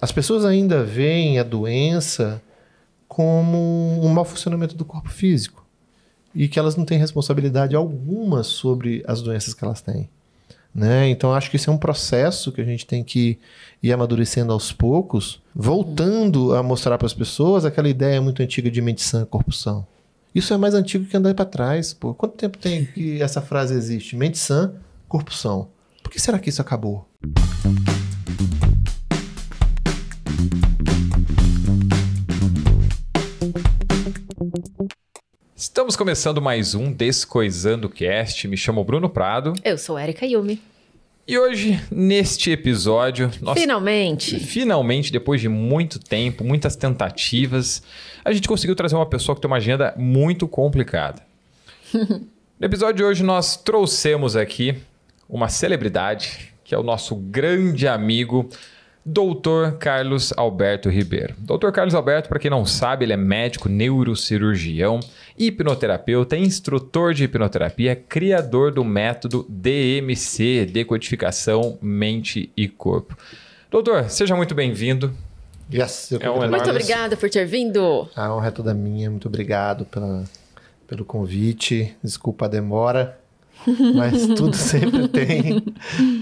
as pessoas ainda veem a doença como um mau funcionamento do corpo físico e que elas não têm responsabilidade alguma sobre as doenças que elas têm. Né? Então, acho que isso é um processo que a gente tem que ir amadurecendo aos poucos, voltando a mostrar para as pessoas aquela ideia muito antiga de mente sã, corpo são. Isso é mais antigo que andar para trás. Pô. Quanto tempo tem que essa frase existe? Mente sã, corpo são. Por que será que isso acabou? Estamos começando mais um Descoisando Cast. Me chamo Bruno Prado. Eu sou Erika Yumi. E hoje, neste episódio. Nós, finalmente! Finalmente, depois de muito tempo, muitas tentativas, a gente conseguiu trazer uma pessoa que tem uma agenda muito complicada. no episódio de hoje, nós trouxemos aqui uma celebridade, que é o nosso grande amigo Doutor Carlos Alberto Ribeiro. Doutor Carlos Alberto, para quem não sabe, ele é médico neurocirurgião, hipnoterapeuta, instrutor de hipnoterapia, criador do método DMC, Decodificação Mente e Corpo. Doutor, seja muito bem-vindo. Yes, é um muito obrigada por ter vindo. A honra é toda minha. Muito obrigado pela, pelo convite. Desculpa a demora. Mas tudo sempre tem,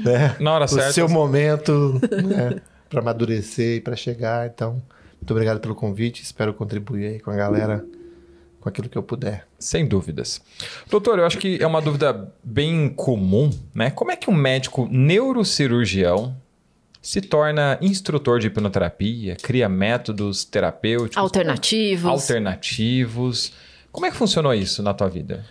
né? Na hora o certa. seu momento né? para amadurecer e para chegar. Então, muito obrigado pelo convite. Espero contribuir aí com a galera com aquilo que eu puder. Sem dúvidas. Doutor, eu acho que é uma dúvida bem comum, né? Como é que um médico neurocirurgião se torna instrutor de hipnoterapia, cria métodos terapêuticos alternativos? Alternativos. Como é que funcionou isso na tua vida?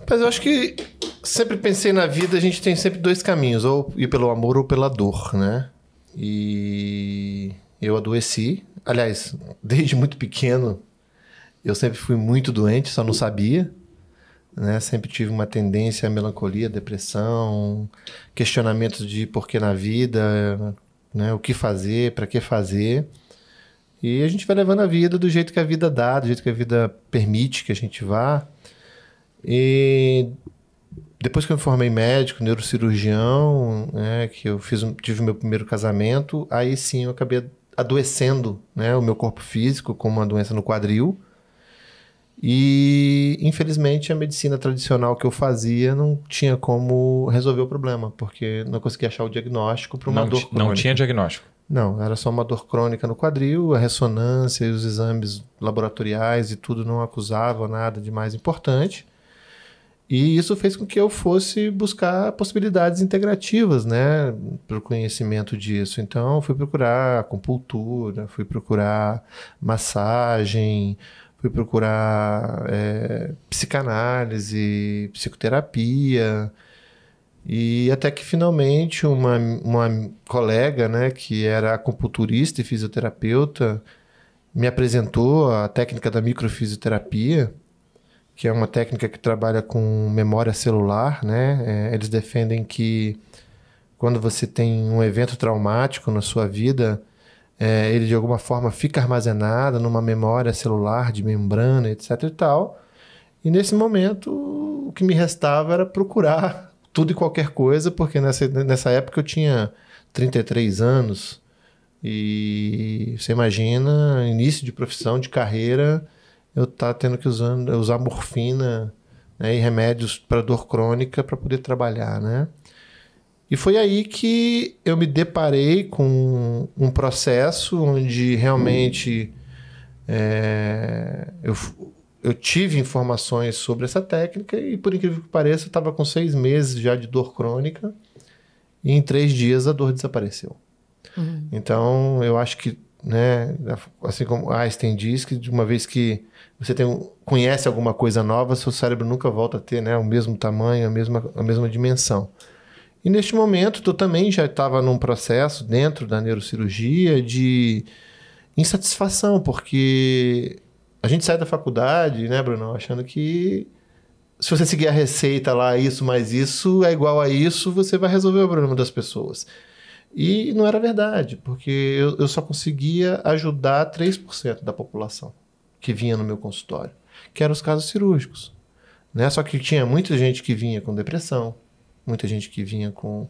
Rapaz, eu acho que sempre pensei na vida, a gente tem sempre dois caminhos, ou ir pelo amor ou pela dor, né? E eu adoeci. Aliás, desde muito pequeno, eu sempre fui muito doente, só não sabia. Né? Sempre tive uma tendência à melancolia, depressão, questionamentos de por que na vida, né? o que fazer, para que fazer. E a gente vai levando a vida do jeito que a vida dá, do jeito que a vida permite que a gente vá. E depois que eu me formei médico, neurocirurgião, né, que eu fiz, tive meu primeiro casamento, aí sim eu acabei adoecendo né, o meu corpo físico com uma doença no quadril. E, infelizmente, a medicina tradicional que eu fazia não tinha como resolver o problema, porque não conseguia achar o diagnóstico para uma não, dor crônica. Não tinha diagnóstico? Não, era só uma dor crônica no quadril, a ressonância e os exames laboratoriais e tudo não acusavam nada de mais importante. E isso fez com que eu fosse buscar possibilidades integrativas, né, para o conhecimento disso. Então, fui procurar acupuntura, fui procurar massagem, fui procurar é, psicanálise, psicoterapia. E até que finalmente uma, uma colega, né, que era acupunturista e fisioterapeuta, me apresentou a técnica da microfisioterapia que é uma técnica que trabalha com memória celular, né? É, eles defendem que quando você tem um evento traumático na sua vida, é, ele de alguma forma fica armazenado numa memória celular de membrana, etc e tal. E nesse momento, o que me restava era procurar tudo e qualquer coisa, porque nessa, nessa época eu tinha 33 anos. E você imagina, início de profissão, de carreira, eu estar tá tendo que usando, usar morfina né, e remédios para dor crônica para poder trabalhar, né? E foi aí que eu me deparei com um processo onde realmente é, eu, eu tive informações sobre essa técnica e, por incrível que pareça, eu estava com seis meses já de dor crônica e em três dias a dor desapareceu. Uhum. Então, eu acho que, né, assim como Einstein diz, que de uma vez que você tem, conhece alguma coisa nova, seu cérebro nunca volta a ter né, o mesmo tamanho, a mesma, a mesma dimensão. E neste momento, tu também já estava num processo dentro da neurocirurgia de insatisfação, porque a gente sai da faculdade, né, Bruno, achando que se você seguir a receita lá, isso mais isso é igual a isso, você vai resolver o problema das pessoas. E não era verdade, porque eu, eu só conseguia ajudar 3% da população que vinha no meu consultório, que eram os casos cirúrgicos. Né? Só que tinha muita gente que vinha com depressão, muita gente que vinha com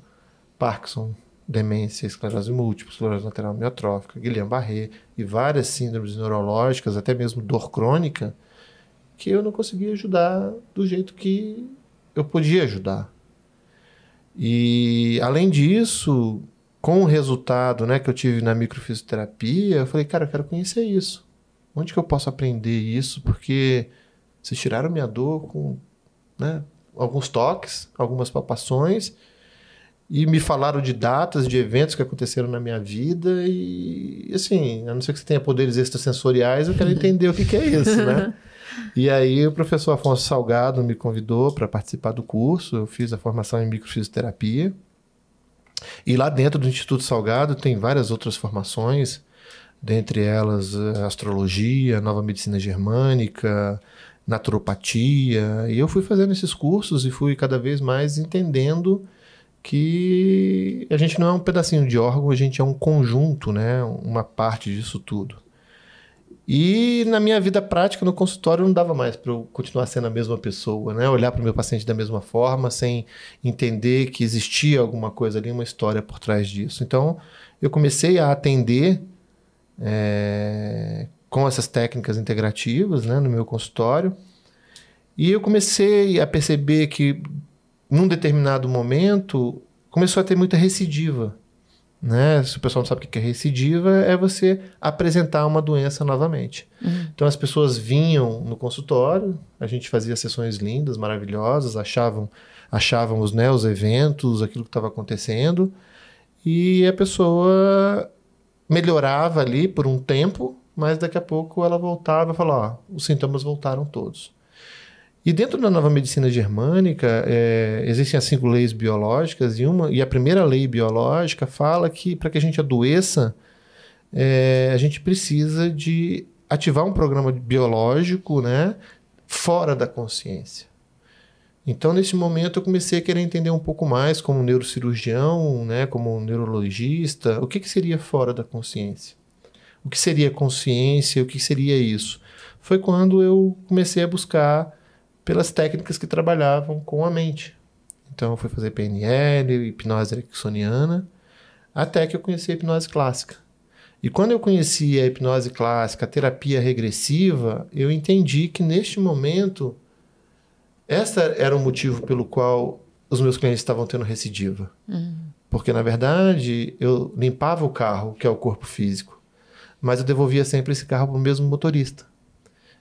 Parkinson, demência, esclerose múltipla, esclerose lateral amiotrófica, Guillain-Barré e várias síndromes neurológicas, até mesmo dor crônica, que eu não conseguia ajudar do jeito que eu podia ajudar. E além disso, com o resultado né, que eu tive na microfisioterapia, eu falei, cara, eu quero conhecer isso. Onde que eu posso aprender isso? Porque vocês tiraram minha dor com né, alguns toques, algumas palpações, e me falaram de datas, de eventos que aconteceram na minha vida, e assim, a não ser que você tenha poderes extrasensoriais, eu quero entender o que, que é isso, né? E aí o professor Afonso Salgado me convidou para participar do curso, eu fiz a formação em microfisioterapia, e lá dentro do Instituto Salgado tem várias outras formações, dentre elas eh, astrologia, nova medicina germânica, naturopatia. E eu fui fazendo esses cursos e fui cada vez mais entendendo que a gente não é um pedacinho de órgão, a gente é um conjunto, né? uma parte disso tudo. E na minha vida prática, no consultório, não dava mais para eu continuar sendo a mesma pessoa, né? Olhar para o meu paciente da mesma forma, sem entender que existia alguma coisa ali, uma história por trás disso. Então, eu comecei a atender é, com essas técnicas integrativas né, no meu consultório. E eu comecei a perceber que, num determinado momento, começou a ter muita recidiva. Né? Se o pessoal não sabe o que é recidiva, é você apresentar uma doença novamente. Uhum. Então as pessoas vinham no consultório, a gente fazia sessões lindas, maravilhosas, achavam, achávamos né, os eventos, aquilo que estava acontecendo, e a pessoa melhorava ali por um tempo, mas daqui a pouco ela voltava e falava: ó, os sintomas voltaram todos. E dentro da nova medicina germânica, é, existem as cinco leis biológicas, e, uma, e a primeira lei biológica fala que para que a gente adoeça, é, a gente precisa de ativar um programa biológico né, fora da consciência. Então, nesse momento, eu comecei a querer entender um pouco mais, como neurocirurgião, né, como neurologista, o que, que seria fora da consciência. O que seria consciência, o que seria isso. Foi quando eu comecei a buscar pelas técnicas que trabalhavam com a mente. Então, eu fui fazer PNL, hipnose ericksoniana, até que eu conheci a hipnose clássica. E quando eu conheci a hipnose clássica, a terapia regressiva, eu entendi que neste momento esse era o motivo pelo qual os meus clientes estavam tendo recidiva. Uhum. Porque, na verdade, eu limpava o carro, que é o corpo físico, mas eu devolvia sempre esse carro para o mesmo motorista.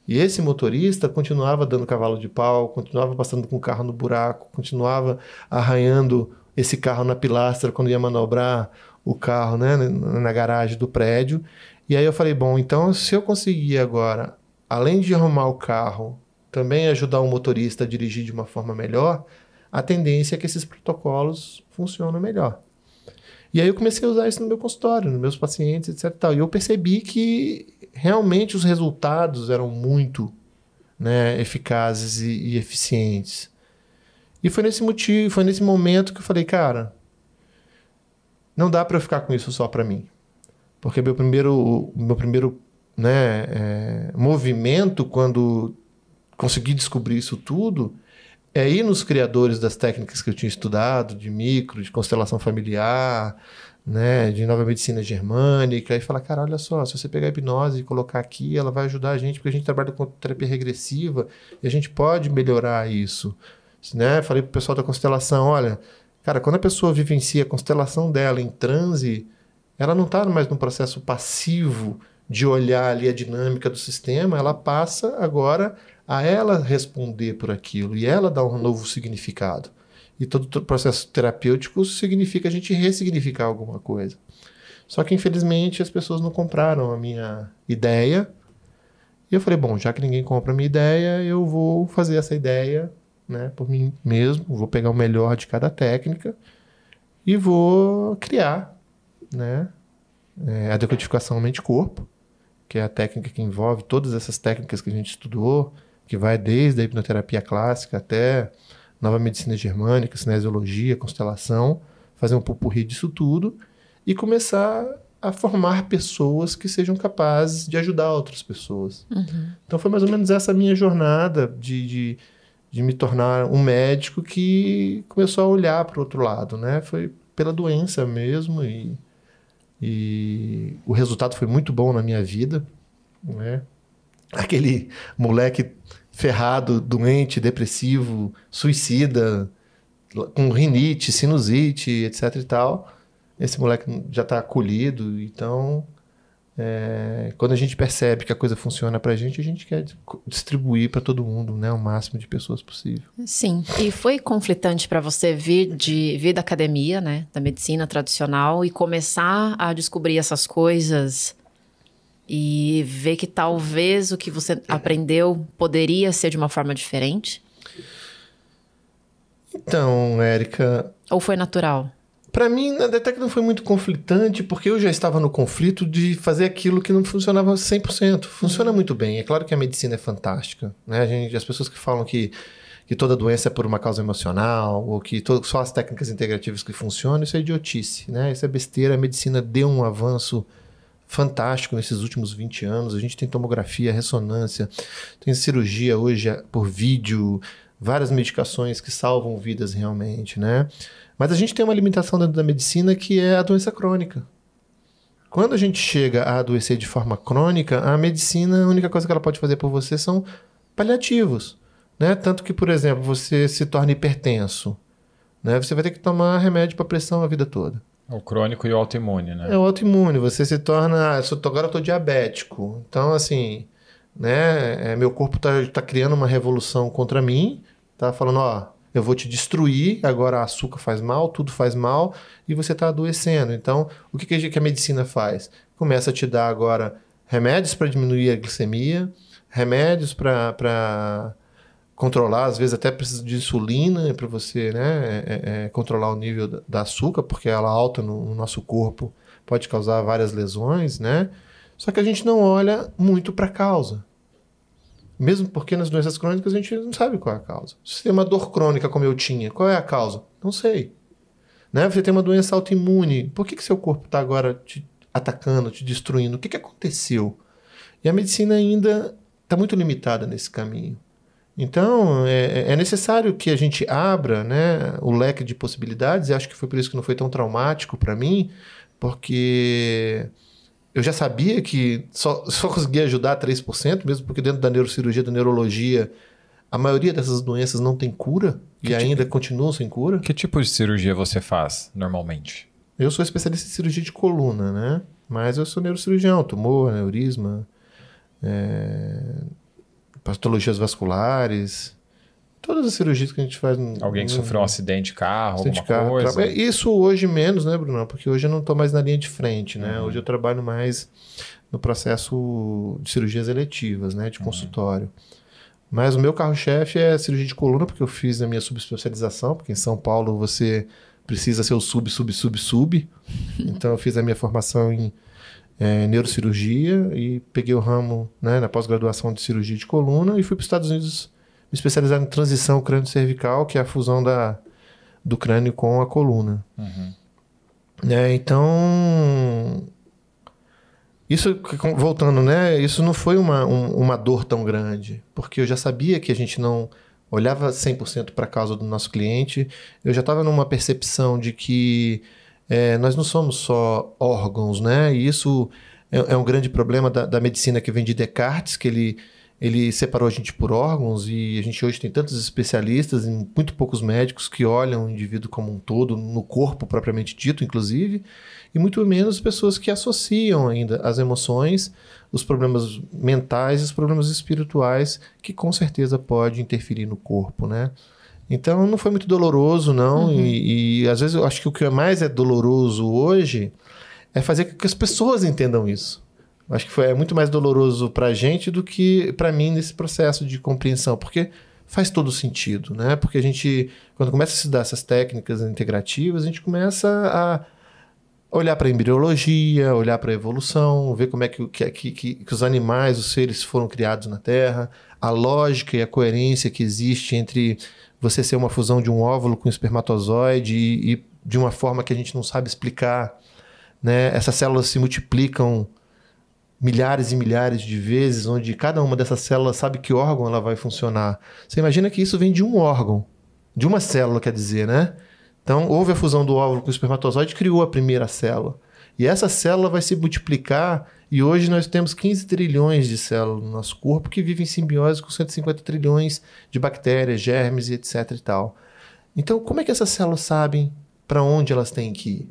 E esse motorista continuava dando cavalo de pau, continuava passando com o carro no buraco, continuava arranhando esse carro na pilastra quando ia manobrar o carro né, na garagem do prédio. E aí eu falei, bom, então se eu conseguir agora, além de arrumar o carro, também ajudar o motorista a dirigir de uma forma melhor, a tendência é que esses protocolos funcionem melhor. E aí eu comecei a usar isso no meu consultório, nos meus pacientes, etc. Tal. E eu percebi que realmente os resultados eram muito né, eficazes e, e eficientes. E foi nesse motivo, foi nesse momento que eu falei, cara, não dá para eu ficar com isso só para mim. Porque meu primeiro, meu primeiro né, é, movimento quando consegui descobrir isso tudo é ir nos criadores das técnicas que eu tinha estudado, de micro, de constelação familiar, né, de nova medicina germânica, e falar, cara, olha só, se você pegar a hipnose e colocar aqui, ela vai ajudar a gente, porque a gente trabalha com terapia regressiva e a gente pode melhorar isso. Né? Falei pro pessoal da constelação, olha, cara, quando a pessoa vivencia a constelação dela em transe, ela não está mais num processo passivo de olhar ali a dinâmica do sistema, ela passa agora a ela responder por aquilo e ela dar um novo significado. E todo processo terapêutico significa a gente ressignificar alguma coisa. Só que infelizmente as pessoas não compraram a minha ideia. E eu falei, bom, já que ninguém compra a minha ideia, eu vou fazer essa ideia, né, por mim mesmo, vou pegar o melhor de cada técnica e vou criar, né, é, a decodificação mente-corpo, que é a técnica que envolve todas essas técnicas que a gente estudou, que vai desde a hipnoterapia clássica até nova medicina germânica, cinesiologia, constelação, fazer um pupurri disso tudo e começar a formar pessoas que sejam capazes de ajudar outras pessoas. Uhum. Então foi mais ou menos essa minha jornada de, de, de me tornar um médico que começou a olhar para o outro lado, né? Foi pela doença mesmo e, e o resultado foi muito bom na minha vida, né? Aquele moleque ferrado, doente, depressivo, suicida, com rinite, sinusite, etc e tal. Esse moleque já está acolhido, então é, quando a gente percebe que a coisa funciona para a gente, a gente quer distribuir para todo mundo, né, o máximo de pessoas possível. Sim. E foi conflitante para você vir de vir da academia, né, da medicina tradicional e começar a descobrir essas coisas e ver que talvez o que você aprendeu poderia ser de uma forma diferente? Então, Érica. Ou foi natural? Para mim, até que não foi muito conflitante, porque eu já estava no conflito de fazer aquilo que não funcionava 100%. Funciona muito bem. É claro que a medicina é fantástica. Né? A gente, as pessoas que falam que, que toda doença é por uma causa emocional, ou que só as técnicas integrativas que funcionam, isso é idiotice. Né? Isso é besteira. A medicina deu um avanço fantástico nesses últimos 20 anos. A gente tem tomografia, ressonância, tem cirurgia hoje por vídeo, várias medicações que salvam vidas realmente, né? Mas a gente tem uma limitação dentro da medicina que é a doença crônica. Quando a gente chega a adoecer de forma crônica, a medicina, a única coisa que ela pode fazer por você são paliativos. Né? Tanto que, por exemplo, você se torna hipertenso. Né? Você vai ter que tomar remédio para pressão a vida toda. O crônico e o autoimune, né? É o autoimune. Você se torna. Ah, agora eu estou diabético. Então, assim, né? É, meu corpo está tá criando uma revolução contra mim. Tá falando, ó, eu vou te destruir, agora açúcar faz mal, tudo faz mal, e você está adoecendo. Então, o que, que a medicina faz? Começa a te dar agora remédios para diminuir a glicemia, remédios para controlar, às vezes até precisa de insulina para você né, é, é, é, controlar o nível da açúcar, porque ela alta no, no, nosso corpo pode causar várias lesões, né? Só que a gente não olha muito para a causa. Mesmo porque nas doenças crônicas a gente não sabe qual é a causa. Se você tem uma dor crônica como eu tinha, qual é a causa? Não sei. Né? Você tem uma doença autoimune, por que, que seu corpo está agora te atacando, te destruindo? O que, que aconteceu? E a medicina ainda está muito limitada nesse caminho. Então, é, é, necessário que a gente abra né, o leque de possibilidades, e acho que foi por isso que não foi tão traumático para mim, porque eu já sabia que só, só conseguia ajudar 3%, mesmo porque dentro da neurocirurgia, da neurologia, a maioria dessas doenças não tem cura que e tipo, ainda continuam sem cura. Que tipo de cirurgia você faz normalmente? Eu sou especialista em cirurgia de coluna, né? Mas eu sou neurocirurgião, tumor, aneurisma, é, patologias vasculares, todas as cirurgias que a gente faz. Alguém que sofreu um acidente de carro, acidente alguma carro, coisa? Isso hoje menos, né, Bruno? Porque hoje eu não estou mais na linha de frente, né? Uhum. Hoje eu trabalho mais no processo de cirurgias eletivas, né, de uhum. consultório. Mas o meu carro-chefe é cirurgia de coluna, porque eu fiz a minha subespecialização, porque em São Paulo você precisa ser o sub, sub, sub, sub. então eu fiz a minha formação em é, neurocirurgia e peguei o ramo né, na pós-graduação de cirurgia de coluna e fui para os Estados Unidos me especializar em transição crânio-cervical, que é a fusão da, do crânio com a coluna. Uhum. É, então, isso, voltando, né? Isso não foi uma, um, uma dor tão grande, porque eu já sabia que a gente não olhava 100% para a causa do nosso cliente, eu já estava numa percepção de que é, nós não somos só órgãos, né? E isso é, é um grande problema da, da, medicina que vem de Descartes, que ele, ele separou a gente por órgãos e a gente hoje tem tantos especialistas e muito poucos médicos que olham o indivíduo como um todo, no corpo propriamente dito, inclusive, e muito menos pessoas que associam ainda as emoções, os problemas mentais e os problemas espirituais, que com certeza pode interferir no corpo, né? Então não foi muito doloroso, não. Uhum. E, e, às vezes eu acho que o que mais é doloroso hoje é fazer com que as pessoas entendam isso. Eu acho que foi é muito mais doloroso para a gente do que para mim nesse processo de compreensão, porque faz todo sentido, né? Porque a gente, quando começa a estudar essas técnicas integrativas, a gente começa a olhar para a embriologia, olhar para a evolução, ver como é que, que, que, que, os animais, os seres foram criados na Terra, a lógica e a coerência que existe entre você ser uma fusão de um óvulo com espermatozoide e, e de uma forma que a gente não sabe explicar. Né? Essas células se multiplicam milhares e milhares de vezes, onde cada uma dessas células sabe que órgão ela vai funcionar. Você imagina que isso vem de um órgão, de uma célula, quer dizer, né? Então, houve a fusão do óvulo com o espermatozoide, criou a primeira célula. E essa célula vai se multiplicar, e hoje nós temos 15 trilhões de células no nosso corpo que vivem em simbiose com 150 trilhões de bactérias, germes e etc e tal. Então, como é que essas células sabem para onde elas têm que ir?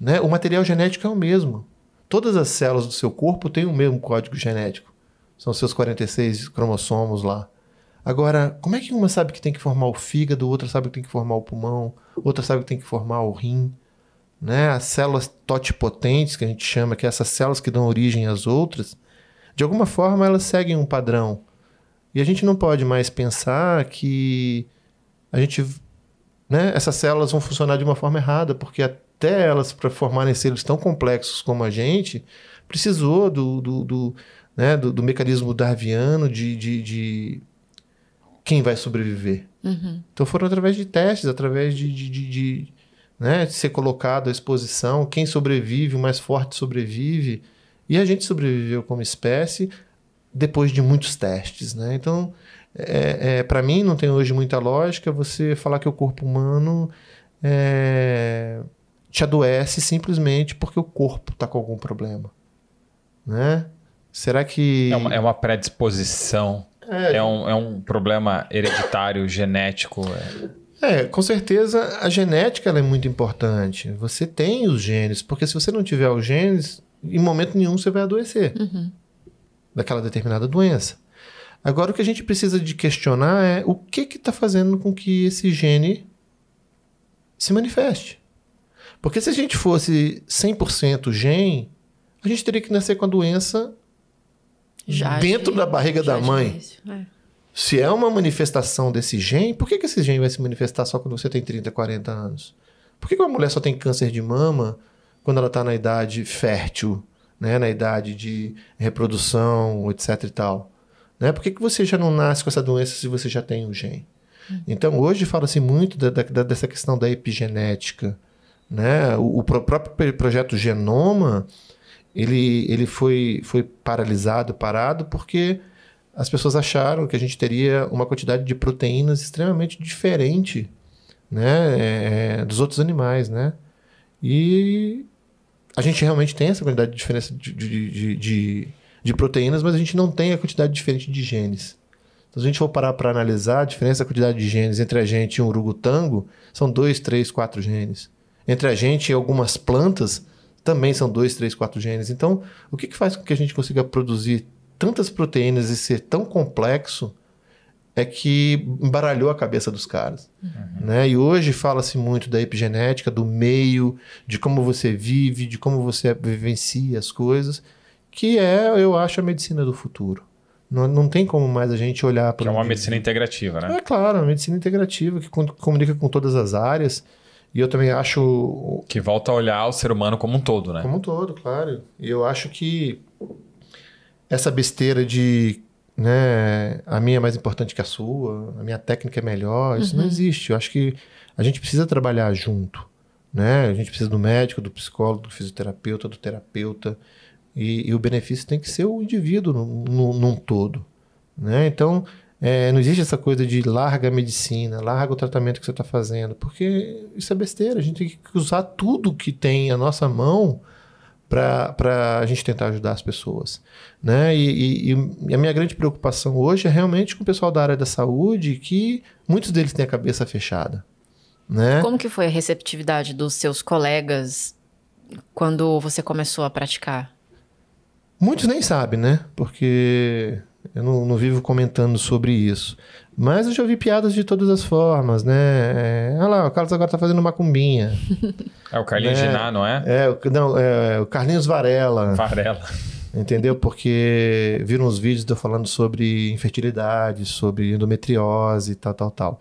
Né? O material genético é o mesmo. Todas as células do seu corpo têm o mesmo código genético. São seus 46 cromossomos lá. Agora, como é que uma sabe que tem que formar o fígado, outra sabe que tem que formar o pulmão, outra sabe que tem que formar o rim? Né? As células totipotentes, que a gente chama, que é essas células que dão origem às outras, de alguma forma elas seguem um padrão. E a gente não pode mais pensar que a gente, né, essas células vão funcionar de uma forma errada, porque até elas, para formarem seres tão complexos como a gente, precisou do, do, do, né, do, do mecanismo darwiniano de, de, de quem vai sobreviver. Uhum. Então foram através de testes, através de, de, de, de, né, ser colocado à exposição, quem sobrevive, o mais forte sobrevive. E a gente sobreviveu como espécie depois de muitos testes. Né? Então, é, é para mim, não tem hoje muita lógica você falar que o corpo humano é, te adoece simplesmente porque o corpo está com algum problema. Né? Será que. É uma, é uma predisposição é, é, um, é um problema hereditário, genético. É. é, com certeza a genética é muito importante. Você tem os genes, porque se você não tiver os genes, em momento nenhum você vai adoecer uhum. daquela determinada doença. Agora, o que a gente precisa de questionar é o que está fazendo com que esse gene se manifeste. Porque se a gente fosse 100% gene, a gente teria que nascer com a doença já dentro de, da barriga da mãe. É. Se é uma manifestação desse gene, por que, que esse gene vai se manifestar só quando você tem 30, 40 anos? Por que, que uma mulher só tem câncer de mama quando ela está na idade fértil, né? na idade de reprodução, etc e tal? Né? Por que, que você já não nasce com essa doença se você já tem o gene? Hum. Então, hoje fala-se muito da, da, dessa questão da epigenética. Né? O, o próprio projeto Genoma ele, ele foi, foi paralisado, parado, porque as pessoas acharam que a gente teria uma quantidade de proteínas extremamente diferente né, é, é, dos outros animais, né? E a gente realmente tem essa quantidade de diferença de, de, de, de, proteínas, mas a gente não tem a quantidade diferente de genes. Então, se a gente for parar para analisar a diferença da quantidade de genes entre a gente e um urugutango, são dois, três, quatro genes. Entre a gente e algumas plantas, também são dois, três, quatro genes. Então, o que, que faz com que a gente consiga produzir tantas proteínas e ser tão complexo é que embaralhou a cabeça dos caras. Uhum. Né? E hoje fala-se muito da epigenética, do meio, de como você vive, de como você vivencia as coisas, que é, eu acho, a medicina do futuro. Não, não tem como mais a gente olhar para. Que é uma medicina integrativa, né? É claro, uma medicina integrativa que comunica com todas as áreas. E eu também acho. Que volta a olhar o ser humano como um todo, né? Como um todo, claro. E eu acho que essa besteira de. Né, a minha é mais importante que a sua, a minha técnica é melhor, isso uhum. não existe. Eu acho que a gente precisa trabalhar junto. Né? A gente precisa do médico, do psicólogo, do fisioterapeuta, do terapeuta. E, e o benefício tem que ser o indivíduo no, no, num todo. Né? Então, é, não existe essa coisa de larga a medicina, larga o tratamento que você está fazendo, porque isso é besteira. A gente tem que usar tudo que tem à nossa mão para a gente tentar ajudar as pessoas. Né? E, e, e, a minha grande preocupação hoje é realmente com o pessoal da área da saúde, que muitos deles têm a cabeça fechada. Né? Como que foi a receptividade dos seus colegas quando você começou a praticar? Muitos nem sabem, né? Porque eu não, não, vivo comentando sobre isso. Mas eu já ouvi piadas de todas as formas, né? É, olha lá, o Carlos agora tá fazendo macumbinha. É o Carlinhos né? Giná, não é? É, não, é o Carlinhos Varela. Varela. Entendeu? Porque viram os vídeos de eu falando sobre infertilidade, sobre endometriose e tal, tal, tal.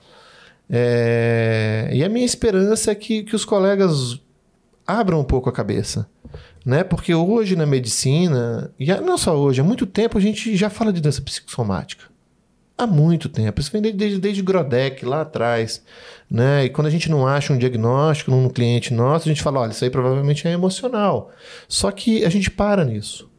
É, e a minha esperança é que, que os colegas abram um pouco a cabeça né? Porque hoje na medicina, e não só hoje, há muito tempo a gente já fala de doença psicossomática. Há muito tempo. Isso vem desde, desde Grodeck, lá atrás. Né? E quando a gente não acha um diagnóstico num cliente nosso, a gente fala: olha, isso aí provavelmente é emocional. Só que a gente para nisso.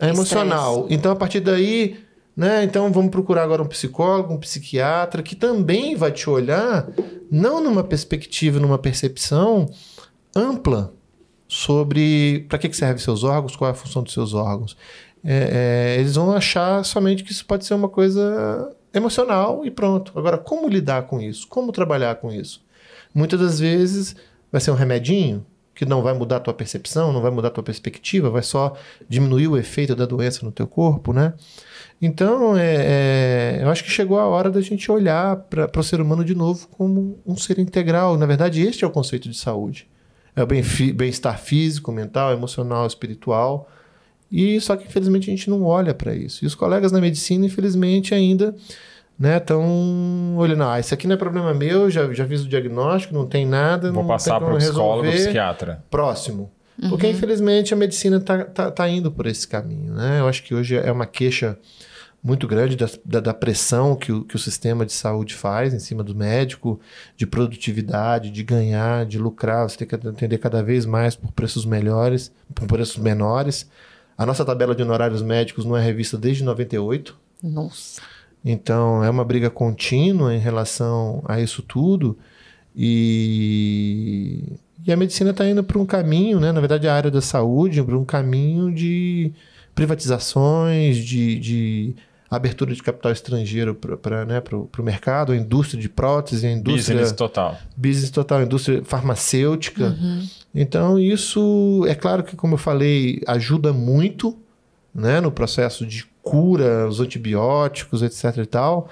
É emocional. Então, a partir daí, né? Então, vamos procurar agora um psicólogo, um psiquiatra, que também vai te olhar não numa perspectiva, numa percepção ampla sobre para que, que servem seus órgãos, qual é a função dos seus órgãos. É, é, eles vão achar somente que isso pode ser uma coisa emocional e pronto. Agora, como lidar com isso? Como trabalhar com isso? Muitas das vezes vai ser um remedinho que não vai mudar a tua percepção, não vai mudar a tua perspectiva, vai só diminuir o efeito da doença no teu corpo, né? Então, é, é, eu acho que chegou a hora da gente olhar para o ser humano de novo como um ser integral. Na verdade, este é o conceito de saúde. É o bem-estar físico, mental, emocional, espiritual. E só que, infelizmente, a gente não olha para isso. E os colegas na medicina, infelizmente, ainda estão né, olhando, ah, isso aqui não é problema meu, já, já fiz o diagnóstico, não tem nada. Vou passar para o psicólogo, psiquiatra. Próximo. Uhum. Porque, infelizmente, a medicina está tá, tá indo por esse caminho. Né? Eu acho que hoje é uma queixa muito grande da, da, da, pressão que o, que o sistema de saúde faz em cima do médico, de produtividade, de ganhar, de lucrar. Você tem que atender cada vez mais por preços melhores, por preços menores. A nossa tabela de honorários médicos não é revista desde 98. Nossa. Então, é uma briga contínua em relação a isso tudo. E, e a medicina está indo para um caminho, né? na verdade, a área da saúde, para um caminho de privatizações, de, de abertura de capital estrangeiro para né, o mercado, a indústria de prótese, a indústria. Business total. Business total, a indústria farmacêutica. Uhum. Então, isso, é claro que, como eu falei, ajuda muito né, no processo de cura, os antibióticos, etc. e tal,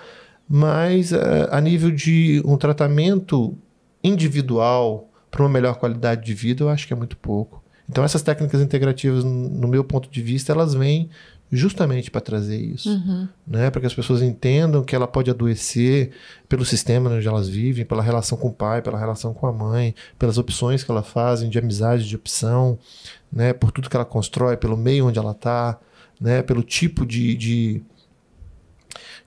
mas uh, a nível de um tratamento individual para uma melhor qualidade de vida, eu acho que é muito pouco. Então, essas técnicas integrativas, no meu ponto de vista, elas vêm justamente para trazer isso, uhum. né? Para que as pessoas entendam que ela pode adoecer pelo sistema onde elas vivem, pela relação com o pai, pela relação com a mãe, pelas opções que ela fazem de amizade, de opção, né? Por tudo que ela constrói, pelo meio onde ela está, né? Pelo tipo de, de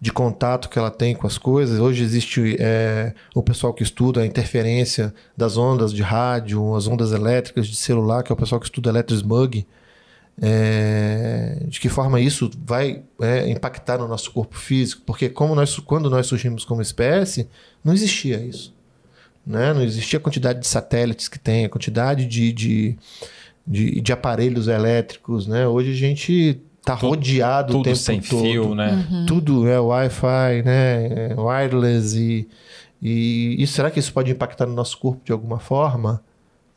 de contato que ela tem com as coisas. Hoje existe é, o pessoal que estuda a interferência das ondas de rádio, as ondas elétricas de celular, que é o pessoal que estuda electrosmog, é, de que forma isso vai é, impactar no nosso corpo físico, porque como nós, quando nós surgimos como espécie, não existia isso. Né? Não existia a quantidade de satélites que tem, a quantidade de, de, de, de aparelhos elétricos. Né? Hoje a gente está rodeado tudo o tempo sem todo. fio, né? Uhum. Tudo é Wi-Fi, né? É wireless e, e, e será que isso pode impactar no nosso corpo de alguma forma?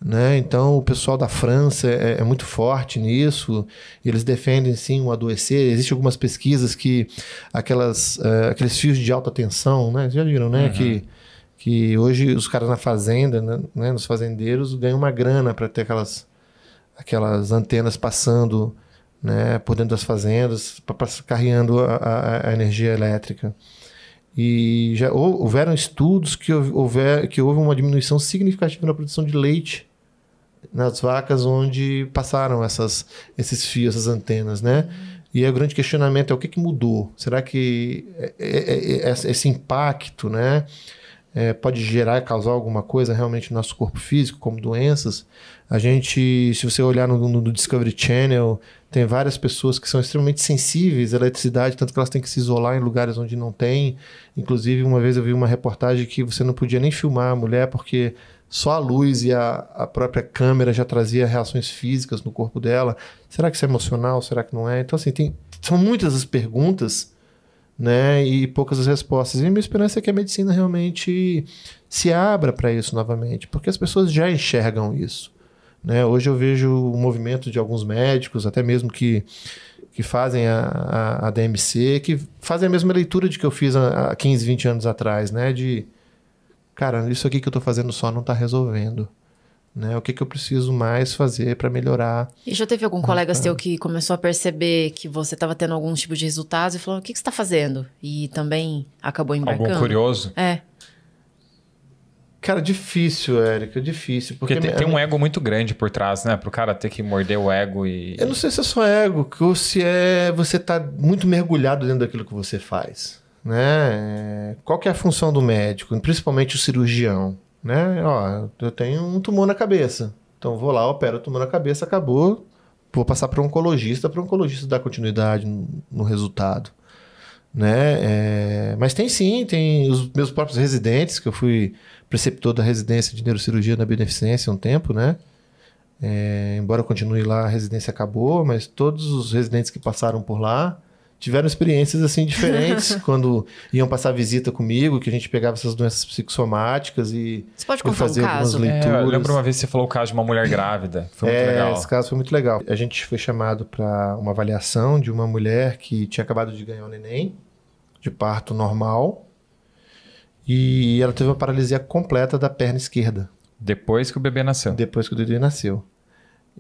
Né? Então, o pessoal da França é, é, muito forte nisso. Eles defendem sim o adoecer. Existem algumas pesquisas que aquelas, uh, aqueles fios de alta tensão, né? já viram, né? Uhum. Que, que hoje os caras na fazenda, né? né nos fazendeiros, ganham uma grana para ter aquelas, aquelas antenas passando né? por dentro das fazendas, para carregando a, a, a energia elétrica. E já houveram estudos que, houver, que houve uma diminuição significativa na produção de leite nas vacas onde passaram essas, esses fios, essas antenas, né? E o grande questionamento é o que, que mudou? Será que é, é, é, esse impacto, né? É, pode gerar, causar alguma coisa realmente no nosso corpo físico, como doenças. A gente, se você olhar no, no, Discovery Channel, tem várias pessoas que são extremamente sensíveis à eletricidade, tanto que elas têm que se isolar em lugares onde não tem. Inclusive, uma vez eu vi uma reportagem que você não podia nem filmar a mulher porque só a luz e a, a própria câmera já trazia reações físicas no corpo dela. Será que isso é emocional? Será que não é? Então, assim, tem, são muitas as perguntas né, e poucas as respostas. E minha esperança é que a medicina realmente se abra para isso novamente, porque as pessoas já enxergam isso. Né? Hoje eu vejo o movimento de alguns médicos, até mesmo que, que fazem a, a, a DMC, que fazem a mesma leitura de que eu fiz há 15, 20 anos atrás, né? De cara, isso aqui que eu estou fazendo só não está resolvendo. Né? O que, que eu preciso mais fazer para melhorar? E já teve algum colega seu que começou a perceber que você estava tendo algum tipo de resultados e falou: o que, que você está fazendo? E também acabou embarcando? Algum curioso? É. Cara, difícil, Érica, difícil. Porque, porque tem, tem, um ego muito grande por trás, né? Pro cara ter que morder o ego e. Eu não sei se é só ego, ou se é você tá muito mergulhado dentro daquilo que você faz né? Qual que é a função do médico, principalmente o cirurgião, né? Ó, eu tenho um tumor na cabeça, então vou lá, opero o tumor na cabeça, acabou, vou passar para um oncologista, para o oncologista dar continuidade no, resultado, né? É, mas tem sim, tem os meus próprios residentes, que eu fui preceptor da residência de neurocirurgia na Beneficência um tempo, né? É, embora eu continue lá, a residência acabou, mas todos os residentes que passaram por lá tiveram experiências assim diferentes quando iam passar visita comigo, que a gente pegava essas doenças psicossomáticas e Você pode contar um fazia algumas caso? leituras. É, eu lembro uma vez que você falou o caso de uma mulher grávida. Foi muito É, legal. Esse caso foi muito legal. A gente foi chamado para uma avaliação de uma mulher que tinha acabado de ganhar um neném, de parto normal, e ela teve uma paralisia completa da perna esquerda, Depois que o bebê nasceu. depois que o Dudu nasceu.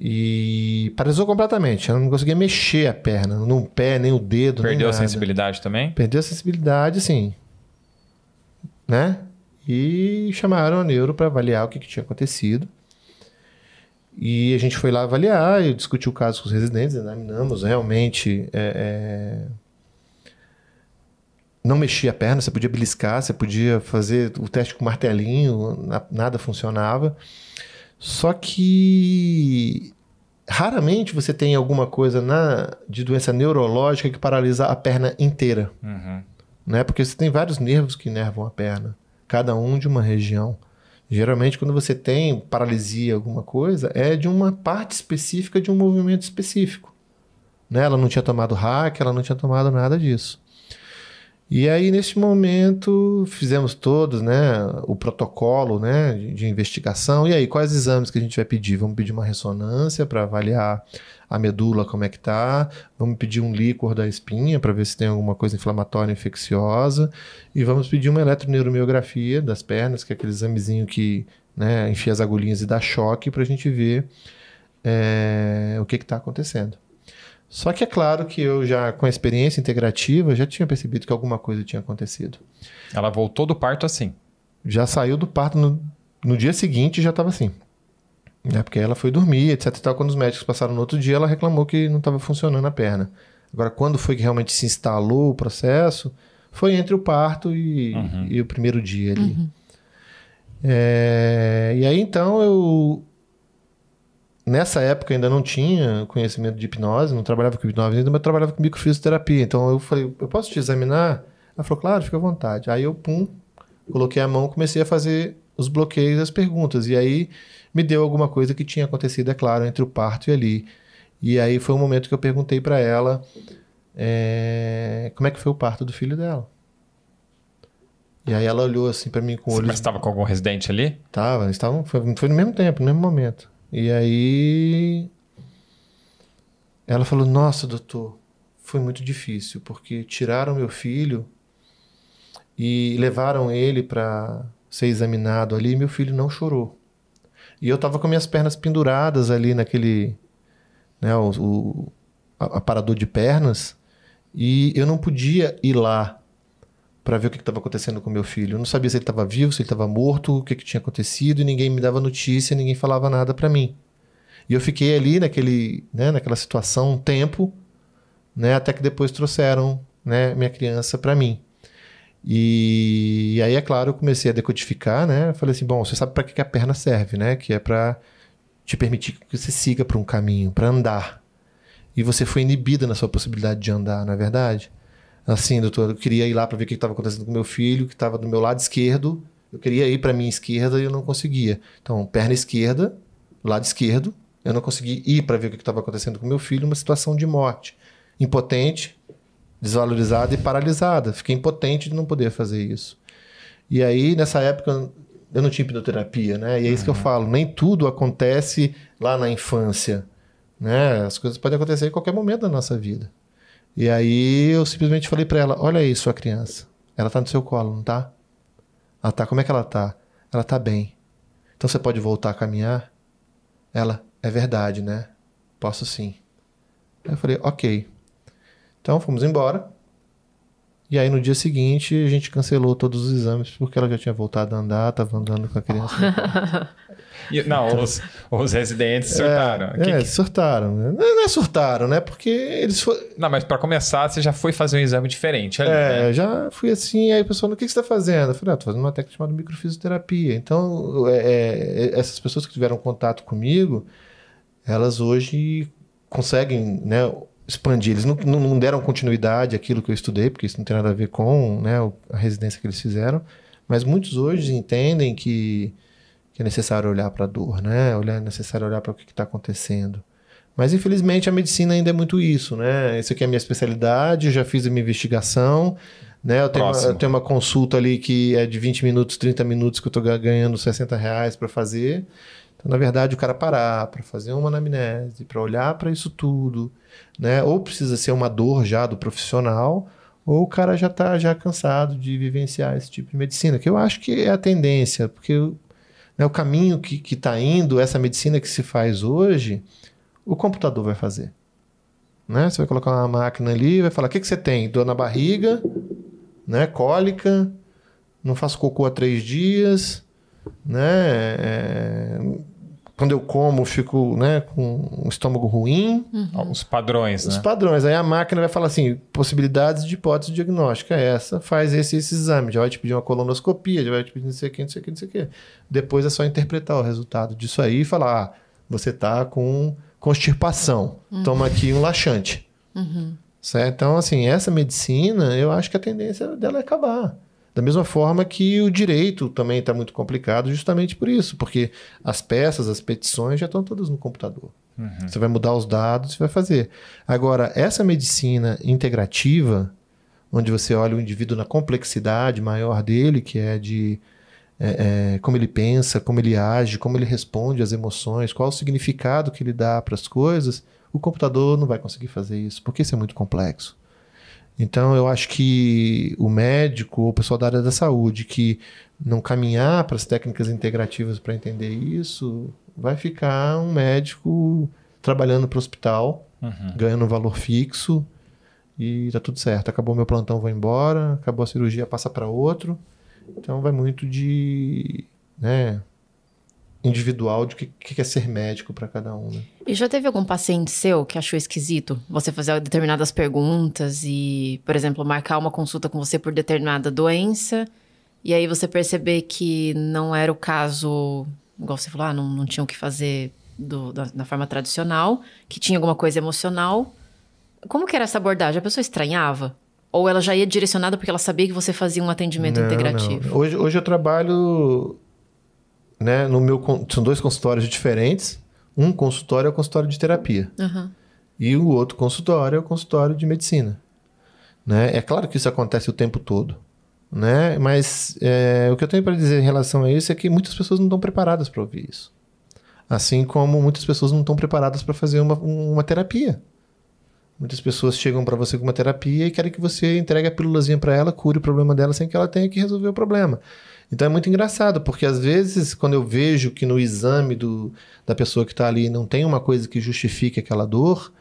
E paralisou completamente. Ela não conseguia mexer a perna, no pé, nem o dedo. Perdeu a sensibilidade também? Perdeu a sensibilidade, sim. Né? E chamaram a neuro para avaliar o que, que tinha acontecido. E a gente foi lá avaliar, eu discuti o caso com os residentes, examinamos realmente. é, é, Não mexia a perna, você podia beliscar, você podia fazer o teste com martelinho, na- nada funcionava. Só que raramente você tem alguma coisa na, de doença neurológica que paralisa a perna inteira Uhum. né? Porque você tem vários nervos que inervam a perna, cada um de uma região. Geralmente, quando você tem paralisia, alguma coisa, é de uma parte específica de um movimento específico. Né? Ela não tinha tomado hack, ela não tinha tomado nada disso. E aí, nesse momento, fizemos todos né, o protocolo né, de, investigação. E aí, quais exames que a gente vai pedir? Vamos pedir uma ressonância para avaliar a medula, como é que tá. Vamos pedir um líquor da espinha para ver se tem alguma coisa inflamatória infecciosa. E vamos pedir uma eletroneuromiografia das pernas, que é aquele examezinho que né, enfia as agulhinhas e dá choque para a gente ver é, o que está acontecendo. Só que é claro que eu já, com a experiência integrativa, já tinha percebido que alguma coisa tinha acontecido. Ela voltou do parto assim. Já saiu do parto no, no dia seguinte já estava assim. Né? Porque ela foi dormir, etc. E tal. Quando os médicos passaram no outro dia, ela reclamou que não estava funcionando a perna. Agora, quando foi que realmente se instalou o processo, foi entre o parto e, Uhum. e o primeiro dia ali. É, e aí, então, eu. Nessa época ainda não tinha conhecimento de hipnose, não trabalhava com hipnose ainda, mas trabalhava com microfisioterapia. Então eu falei, eu posso te examinar? Ela falou, claro, fica à vontade. Aí eu, pum, coloquei a mão, comecei a fazer os bloqueios das perguntas. E aí me deu alguma coisa que tinha acontecido, é claro, entre o parto e ali. E aí foi um momento que eu perguntei para ela é, como é que foi o parto do filho dela. E aí ela olhou assim para mim com Mas olhos estava com algum residente ali? Tava, estavam. Foi, foi no mesmo tempo, no mesmo momento. E aí. Ela falou: Nossa, doutor, foi muito difícil, porque tiraram meu filho e levaram ele para ser examinado ali e meu filho não chorou. E eu tava com minhas pernas penduradas ali naquele. Né, o, o aparador de pernas e eu não podia ir lá para ver o que estava acontecendo com meu filho. Eu não sabia se ele estava vivo, se ele estava morto, o que, que tinha acontecido, e ninguém me dava notícia, ninguém falava nada para mim. E eu fiquei ali naquele, né, naquela situação um tempo, né, até que depois trouxeram, né, minha criança para mim. E, aí, é claro, eu comecei a decodificar, né? Falei assim, bom, você sabe para que, que a perna serve, né? Que é para te permitir que você siga por um caminho, para andar. E você foi inibida na sua possibilidade de andar, não é verdade? Assim, doutor, eu queria ir lá para ver o que estava acontecendo com meu filho, que estava do meu lado esquerdo. Eu queria ir para minha esquerda e eu não conseguia. Então, perna esquerda, lado esquerdo, eu não consegui ir para ver o que estava acontecendo com meu filho, uma situação de morte. Impotente, desvalorizada e paralisada. Fiquei impotente de não poder fazer isso. E aí, nessa época, eu não tinha hipnoterapia, né? E é isso que eu falo, nem tudo acontece lá na infância, né? As coisas podem acontecer em qualquer momento da nossa vida. E aí eu simplesmente falei para ela: "Olha aí, sua criança. Ela tá no seu colo, não tá? Ela tá, como é que ela tá? Ela tá bem. Então você pode voltar a caminhar?" Ela: "É verdade, né? Posso sim." Aí eu falei: "OK." Então fomos embora. E aí no dia seguinte a gente cancelou todos os exames porque ela já tinha voltado a andar, tava andando com a criança. E- não, os, os residentes surtaram. É, Que- é, que- surtaram. Não é surtaram, né? Porque eles foram. Não, mas para começar, você já foi fazer um exame diferente ali, É, né? já fui assim, aí o pessoal, o que que você está fazendo? Eu falei, ah, tô fazendo uma técnica chamada microfisioterapia. Então, é, é, essas pessoas que tiveram contato comigo, elas hoje conseguem, né, expandir. Eles não, não, deram continuidade àquilo que eu estudei, porque isso não tem nada a ver com né, a residência que eles fizeram. Mas muitos hoje entendem que, que é necessário olhar para a dor, né? Olhar, é necessário olhar para o que está acontecendo. Mas infelizmente a medicina ainda é muito isso, né? Isso aqui é a minha especialidade, eu já fiz a minha investigação, né? Eu tenho, uma, eu tenho uma consulta ali que é de 20 minutos, 30 minutos que eu estou ganhando 60 reais para fazer. Então, na verdade, o cara parar para fazer uma anamnese, para olhar para isso tudo, né? Ou precisa ser uma dor já do profissional, ou o cara já está já cansado de vivenciar esse tipo de medicina, que eu acho que é a tendência, porque né, o caminho que está indo, essa medicina que se faz hoje, o computador vai fazer. Né? Você vai colocar uma máquina ali, vai falar: o que, que você tem? Dor na barriga, né? cólica, não faço cocô há três dias, né? É quando eu como, fico né, com um estômago ruim. Uhum. Os padrões, Os né? padrões. Aí a máquina vai falar assim: possibilidades de hipótese diagnóstica é essa, faz esse, esse exame. Já vai te pedir uma colonoscopia, já vai te pedir não sei o que, não sei o que, não sei o que. Depois é só interpretar o resultado disso aí e falar: ah, você tá com constipação, uhum. toma aqui um laxante. Uhum. Certo? Então, assim, essa medicina, eu acho que a tendência dela é acabar. Da mesma forma que o direito também está muito complicado, justamente por isso, porque as peças, as petições já estão todas no computador. Uhum. Você vai mudar os dados e vai fazer. Agora, essa medicina integrativa, onde você olha o indivíduo na complexidade maior dele, que é de é, é, como ele pensa, como ele age, como ele responde às emoções, qual o significado que ele dá para as coisas, o computador não vai conseguir fazer isso, porque isso é muito complexo. Então, eu acho que o médico ou o pessoal da área da saúde que não caminhar para as técnicas integrativas para entender isso, vai ficar um médico trabalhando para o hospital, uhum. ganhando um valor fixo e tá tudo certo. Acabou meu plantão, vou embora. Acabou a cirurgia, passa para outro. Então, vai muito de, né, individual de o que, que é ser médico para cada um. Né? E já teve algum paciente seu que achou esquisito você fazer determinadas perguntas e, por exemplo, marcar uma consulta com você por determinada doença e aí você perceber que não era o caso, igual você falou, ah, não, não tinha o que fazer do, da, da forma tradicional, que tinha alguma coisa emocional. Como que era essa abordagem? A pessoa estranhava? Ou ela já ia direcionada porque ela sabia que você fazia um atendimento não, integrativo? Não. Hoje, hoje eu trabalho né, no meu são dois consultórios diferentes. Um consultório é o consultório de terapia. Uhum. E o outro consultório é o consultório de medicina. Né? É claro que isso acontece o tempo todo. Né? Mas é, o que eu tenho para dizer em relação a isso é que muitas pessoas não estão preparadas para ouvir isso. Assim como muitas pessoas não estão preparadas para fazer uma, uma terapia. Muitas pessoas chegam para você com uma terapia e querem que você entregue a pílulazinha para ela, cure o problema dela sem que ela tenha que resolver o problema. Então é muito engraçado, porque às vezes, quando eu vejo que no exame do, da pessoa que está ali não tem uma coisa que justifique aquela dor,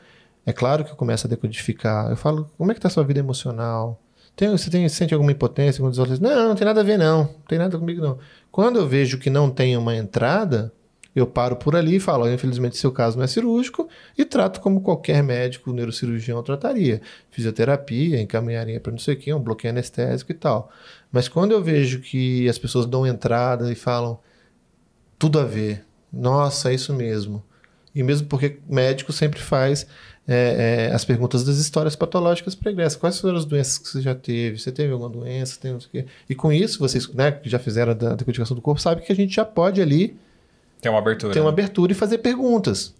é claro que eu começo a decodificar. Eu falo, como é que está a sua vida emocional? Tem, você tem, sente alguma impotência? Algum não, não tem nada a ver, não. Não tem nada comigo, não. Quando eu vejo que não tem uma entrada, eu paro por ali e falo, infelizmente seu caso não é cirúrgico e trato como qualquer médico neurocirurgião trataria. Fisioterapia, encaminharia para não sei o que, um bloqueio anestésico e tal. Mas quando eu vejo que as pessoas dão entrada e falam tudo a ver, nossa, é isso mesmo. E mesmo porque médico sempre faz é, é, as perguntas das histórias patológicas pregressas. Quais foram as doenças que você já teve? Você teve alguma doença? Tem, e com isso, vocês né, que já fizeram a decodificação do corpo, sabem que a gente já pode ali tem uma abertura. Tem uma né? abertura e fazer perguntas.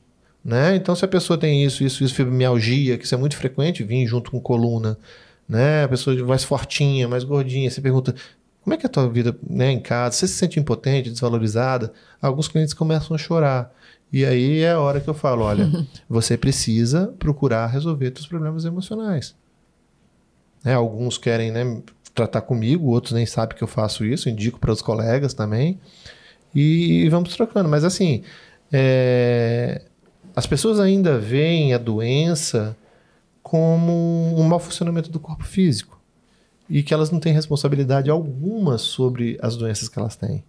Né? Então, se a pessoa tem isso, isso, isso, fibromialgia, que isso é muito frequente, vir junto com coluna, né? A pessoa mais fortinha, mais gordinha, você pergunta, como é que é a tua vida né, em casa? Você se sente impotente, desvalorizada? Alguns clientes começam a chorar. E aí é a hora que eu falo, olha, você precisa procurar resolver seus problemas emocionais. Né? Alguns querem né, tratar comigo, outros nem sabem que eu faço isso, indico para os colegas também e vamos trocando. Mas assim, é... as pessoas ainda veem a doença como um mau funcionamento do corpo físico e que elas não têm responsabilidade alguma sobre as doenças que elas têm.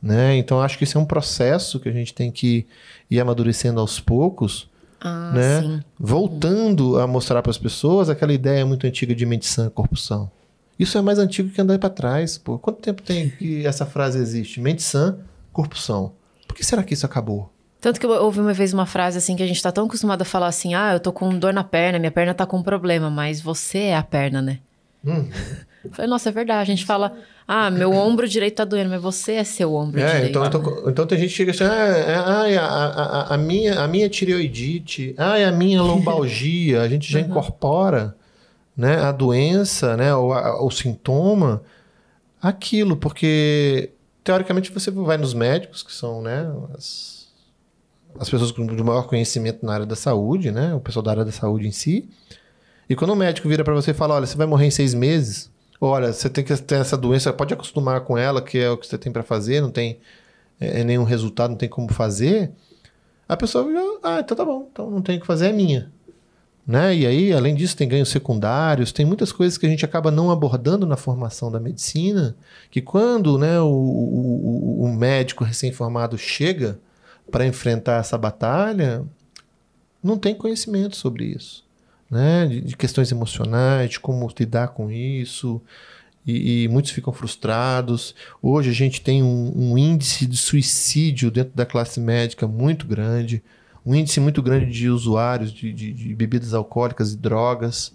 Né? Então acho que isso é um processo que a gente tem que ir amadurecendo aos poucos, ah, né? voltando a mostrar para as pessoas aquela ideia muito antiga de mente sã, corpo são. Isso é mais antigo que andar para trás. Pô. Quanto tempo tem que essa frase existe? Mente sã, corpo são. Por que será que isso acabou? Tanto que eu ouvi uma vez uma frase assim que a gente tá tão acostumado a falar assim: ah, eu tô com dor na perna, minha perna tá com um problema, mas você é a perna, né? Hum. Eu Falei, nossa, é verdade. A gente fala, ah, meu ombro direito tá doendo, mas você é seu ombro É, direito. então, então, então tem gente que chega assim, ah, é, ai, a, a, a, minha, a minha tireoidite, ai, a minha lombalgia, a gente já incorpora né, a doença, né, o, a- o sintoma, aquilo, porque teoricamente você vai nos médicos, que são né, as, as pessoas com de maior conhecimento na área da saúde, né, o pessoal da área da saúde em si, e quando o médico vira para você e fala, olha, você vai morrer em seis meses, olha, você tem que ter essa doença, pode acostumar com ela, que é o que você tem para fazer, não tem é, nenhum resultado, não tem como fazer, a pessoa ah, então tá bom, então não tem o que fazer, é minha. Né? E aí, além disso, tem ganhos secundários, tem muitas coisas que a gente acaba não abordando na formação da medicina, que quando né, o, o, o- médico recém-formado chega para enfrentar essa batalha, não tem conhecimento sobre isso. Né? De, de questões emocionais, de como lidar com isso, e, e muitos ficam frustrados. Hoje a gente tem um, um índice de suicídio dentro da classe médica muito grande, um índice muito grande de usuários de, de- de bebidas alcoólicas e drogas,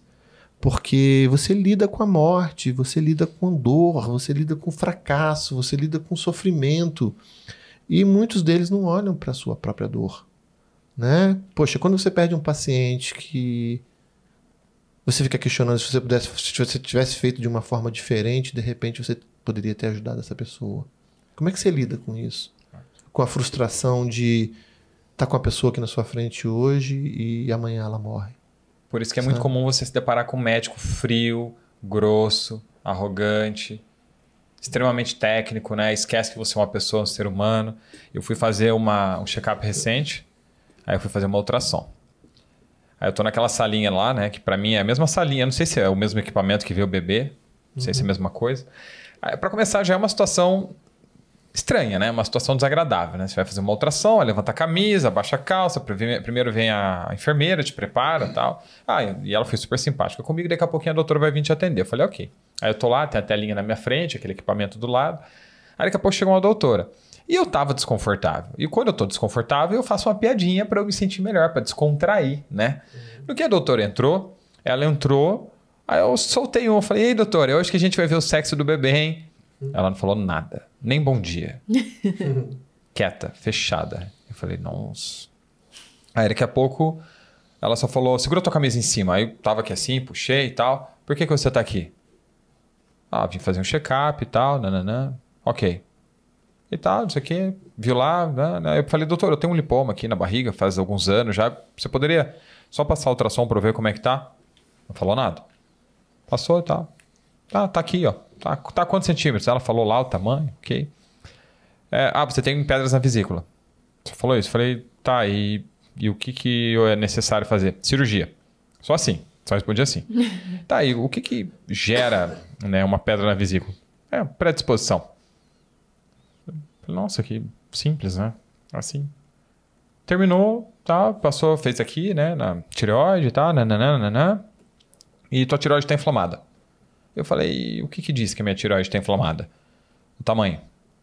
porque você lida com a morte, você lida com dor, você lida com fracasso, você lida com sofrimento, e muitos deles não olham para a sua própria dor. Né? Poxa, quando você perde um paciente que você fica questionando se você pudesse, se você tivesse feito de uma forma diferente, de repente você poderia ter ajudado essa pessoa. Como é que você lida com isso? Com a frustração de estar com a pessoa aqui na sua frente hoje e amanhã ela morre. Por isso que é muito Sabe? comum você se deparar com um médico frio, grosso, arrogante, extremamente técnico, né? Esquece que você é uma pessoa, um ser humano. Eu fui fazer uma, um check-up recente, aí eu fui fazer uma ultrassom. Aí eu tô naquela salinha lá, né? Que pra mim é a mesma salinha, não sei se é o mesmo equipamento que vê o bebê, não sei se é a mesma coisa. Pra começar, já é uma situação estranha, né? Uma situação desagradável, né? Você vai fazer uma ultrassom, levanta a camisa, abaixa a calça, prime- primeiro vem a enfermeira, te prepara tal. Ah, e ela foi super simpática comigo, daqui a pouquinho a doutora vai vir te atender. Eu falei, ok. Aí eu tô lá, tem a telinha na minha frente, aquele equipamento do lado. Aí daqui a pouco chegou uma doutora. E eu tava desconfortável. E quando eu tô desconfortável, eu faço uma piadinha pra eu me sentir melhor, pra descontrair, né? No que a doutora entrou, ela entrou, aí eu soltei um, falei, ei doutora, hoje que a gente vai ver o sexo do bebê, hein? Ela não falou nada, nem bom dia. Quieta, fechada. Eu falei, nossa. Aí daqui a pouco ela só falou, segura tua camisa em cima. Aí eu tava aqui assim, puxei e tal. Por que, que você tá aqui? Ah, vim fazer um check-up e tal, nananã. Ok. E tal, não sei o quê. Viu lá, né, né. Eu falei, doutor, eu tenho um lipoma aqui na barriga faz alguns anos já. Você poderia só passar ultrassom pra eu ver como é que tá? Não falou nada. Passou e tal. Tá, tá aqui, ó. Tá, tá quantos centímetros? Ela falou lá o tamanho, ok. É, ah, você tem pedras na vesícula. Você falou isso? Falei, tá, e, e o que, que é necessário fazer? Cirurgia. Só assim. Só respondi assim. tá, e o que, que gera né, uma pedra na vesícula? É, predisposição. Nossa, que simples, né? Assim. Terminou, tá, passou, fez aqui, né, na tireoide, tá, nananã, e tua tireoide tá inflamada. Eu falei, o que que diz que a minha tireoide está inflamada? O tamanho.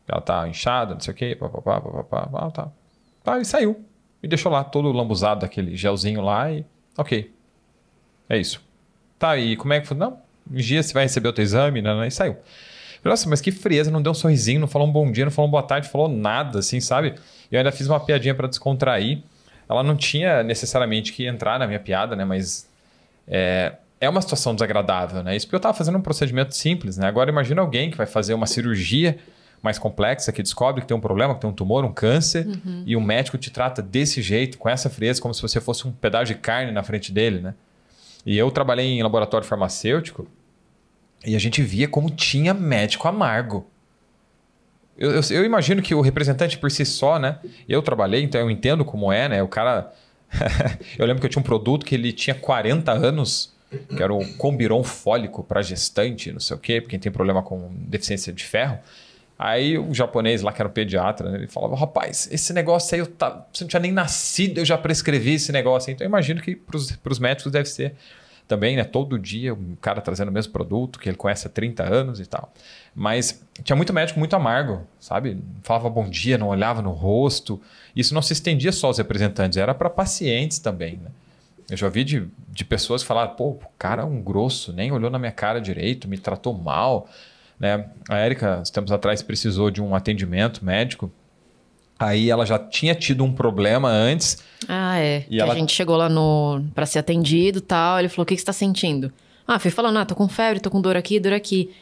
Ela tá inchada, não sei o quê, papapá, papapá, pá, tá. Tá, e saiu. Me deixou lá, todo lambuzado, aquele gelzinho lá e... Ok. É isso. Tá, e como é que foi? Não, um dia você vai receber o teu exame, né, e saiu. Falei, Nossa, mas que frieza, não deu um sorrisinho, não falou um bom dia, não falou um boa tarde, falou nada, assim, sabe? Eu ainda fiz uma piadinha para descontrair. Ela não tinha necessariamente que entrar na minha piada, né, mas... É, é uma situação desagradável, né? Isso porque eu estava fazendo um procedimento simples, né? Agora imagina alguém que vai fazer uma cirurgia mais complexa, que descobre que tem um problema, que tem um tumor, um câncer, e o médico te trata desse jeito, com essa frieza, como se você fosse um pedaço de carne na frente dele, né? E eu trabalhei em laboratório farmacêutico e a gente via como tinha médico amargo. Eu, eu, eu imagino que o representante por si só, né? Eu trabalhei, então eu entendo como é, né? O cara. eu lembro que eu tinha um produto que ele tinha 40 anos, que era o Combiron fólico para gestante, não sei o quê, quem tem problema com deficiência de ferro. Aí o japonês lá, que era um pediatra, né, ele falava: rapaz, esse negócio aí, eu tá, você não tinha nem nascido, eu já prescrevi esse negócio. Então eu imagino que para os médicos deve ser também, né? Todo dia um cara trazendo o mesmo produto que ele conhece há 30 anos e tal. Mas tinha muito médico muito amargo, sabe? Falava bom dia, não olhava no rosto. Isso não se estendia só aos representantes, era para pacientes também, né? Eu já vi de, de pessoas que falaram, pô, o cara é um grosso, nem olhou na minha cara direito, me tratou mal. Né? A Érica, tempos atrás, precisou de um atendimento médico. Aí ela já tinha tido um problema antes. Ah, é. E ela- A gente chegou lá no para ser atendido e tal. Ele falou: o que, que você tá sentindo? Ah, fui falando, ah, tô com febre, tô com dor aqui, dor aqui.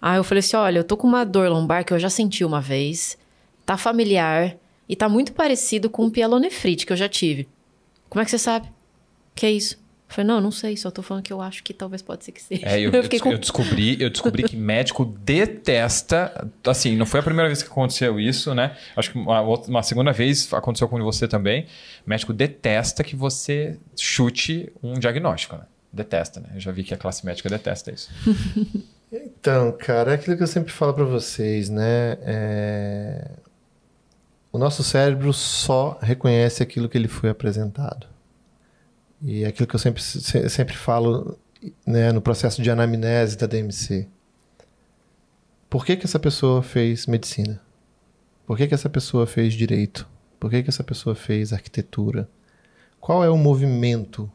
Aí eu falei assim: olha, eu tô com uma dor lombar que eu já senti uma vez, tá familiar e tá muito parecido com pielonefrite que eu já tive. Como é que você sabe? Que é isso? Eu falei, não, não sei, só tô falando que eu acho que talvez pode ser que seja. É, eu, eu, com eu descobri, eu descobri que médico detesta. Assim, não foi a primeira vez que aconteceu isso, né? Acho que uma, uma segunda vez aconteceu com você também. Médico detesta que você chute um diagnóstico, né? Detesta, né? Eu já vi que a classe médica detesta isso. Então, cara, é aquilo que eu sempre falo pra vocês, né? É, O nosso cérebro só reconhece aquilo que ele foi apresentado. E é aquilo que eu sempre, se- sempre falo né, no processo de anamnese da DMC. Por que, que essa pessoa fez medicina? Por que, que essa pessoa fez direito? Por que, que essa pessoa fez arquitetura? Qual é o movimento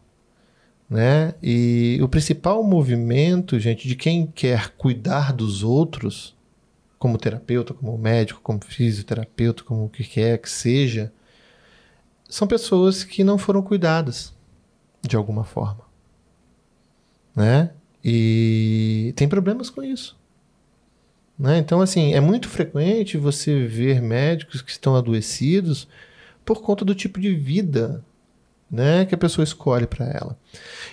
né? E o principal movimento, gente, de quem quer cuidar dos outros, como terapeuta, como médico, como fisioterapeuta, como o que quer que seja, são pessoas que não foram cuidadas de alguma forma, né? E tem problemas com isso. Né? Então, assim, é muito frequente você ver médicos que estão adoecidos por conta do tipo de vida né, que a pessoa escolhe para ela.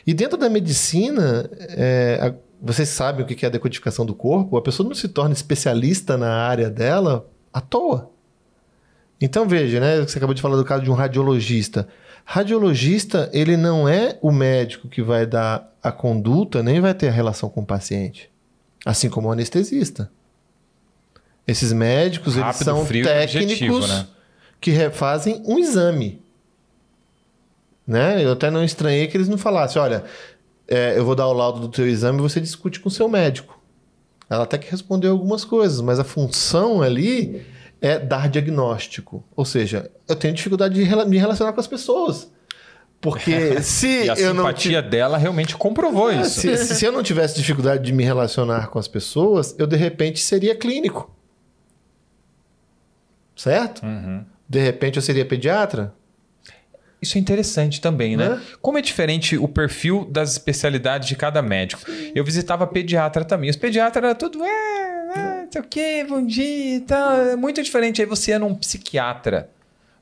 E dentro da medicina, é, a- vocês sabem o que é a decodificação do corpo, a pessoa não se torna especialista na área dela à toa. Então veja, né, você acabou de falar do caso de um radiologista. Radiologista, ele não é o médico que vai dar a conduta, nem vai ter a relação com o paciente. Assim como o anestesista. Esses médicos, eles Rápido, são frio técnicos objetivo, né? que refazem um exame. Né? Eu até não estranhei que eles não falassem, olha, é, eu vou dar o laudo do teu exame e você discute com o seu médico. Ela até que respondeu algumas coisas, mas a função ali é dar diagnóstico. Ou seja, eu tenho dificuldade de me relacionar com as pessoas. Porque se a eu não simpatia dela realmente comprovou é, isso. se, se eu não tivesse dificuldade de me relacionar com as pessoas, eu de repente seria clínico. Certo? Uhum. De repente eu seria pediatra. Isso é interessante também, né? Né? Como é diferente o perfil das especialidades de cada médico. Eu visitava pediatra também. Os pediatras eram tudo, é, sei o quê, bom dia e tal. É muito diferente. Aí você ia num psiquiatra,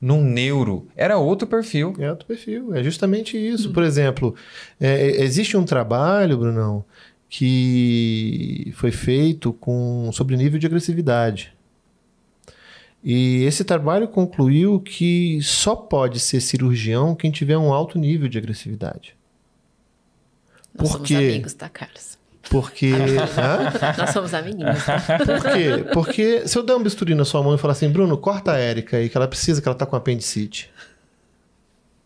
num neuro, era outro perfil. É outro perfil, é justamente isso. Por exemplo, é, é, existe um trabalho, Brunão, que foi feito com sobre nível de agressividade. E esse trabalho concluiu que só pode ser cirurgião quem tiver um alto nível de agressividade. Nós Por somos amigos, tá, Carlos? Porque. Nós somos amiguinhos, tá? Por quê? Porque se eu der um bisturi na sua mão e falar assim, Bruno, corta a Érica aí, que ela precisa, que ela tá com apendicite.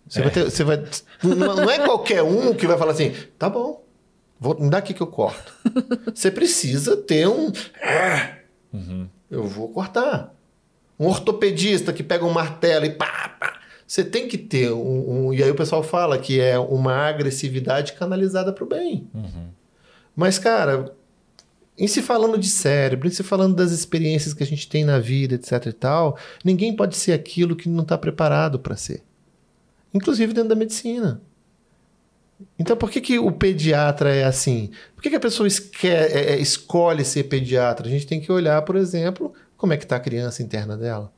Você vai ter. Você vai, não, não é qualquer um que vai falar assim, tá bom, vou, me dá aqui que eu corto. Você precisa ter um. Eu vou cortar. Um ortopedista que pega um martelo e pá, pá. Você tem que ter um, um- E aí o pessoal fala que é uma agressividade canalizada para o bem. Mas, cara, em se falando de cérebro, em se falando das experiências que a gente tem na vida, etc e tal, ninguém pode ser aquilo que não está preparado para ser. Inclusive dentro da medicina. Então, por que, que o pediatra é assim? Por que, que a pessoa esque- é- é- escolhe ser pediatra? A gente tem que olhar, por exemplo, como é que está a criança interna dela.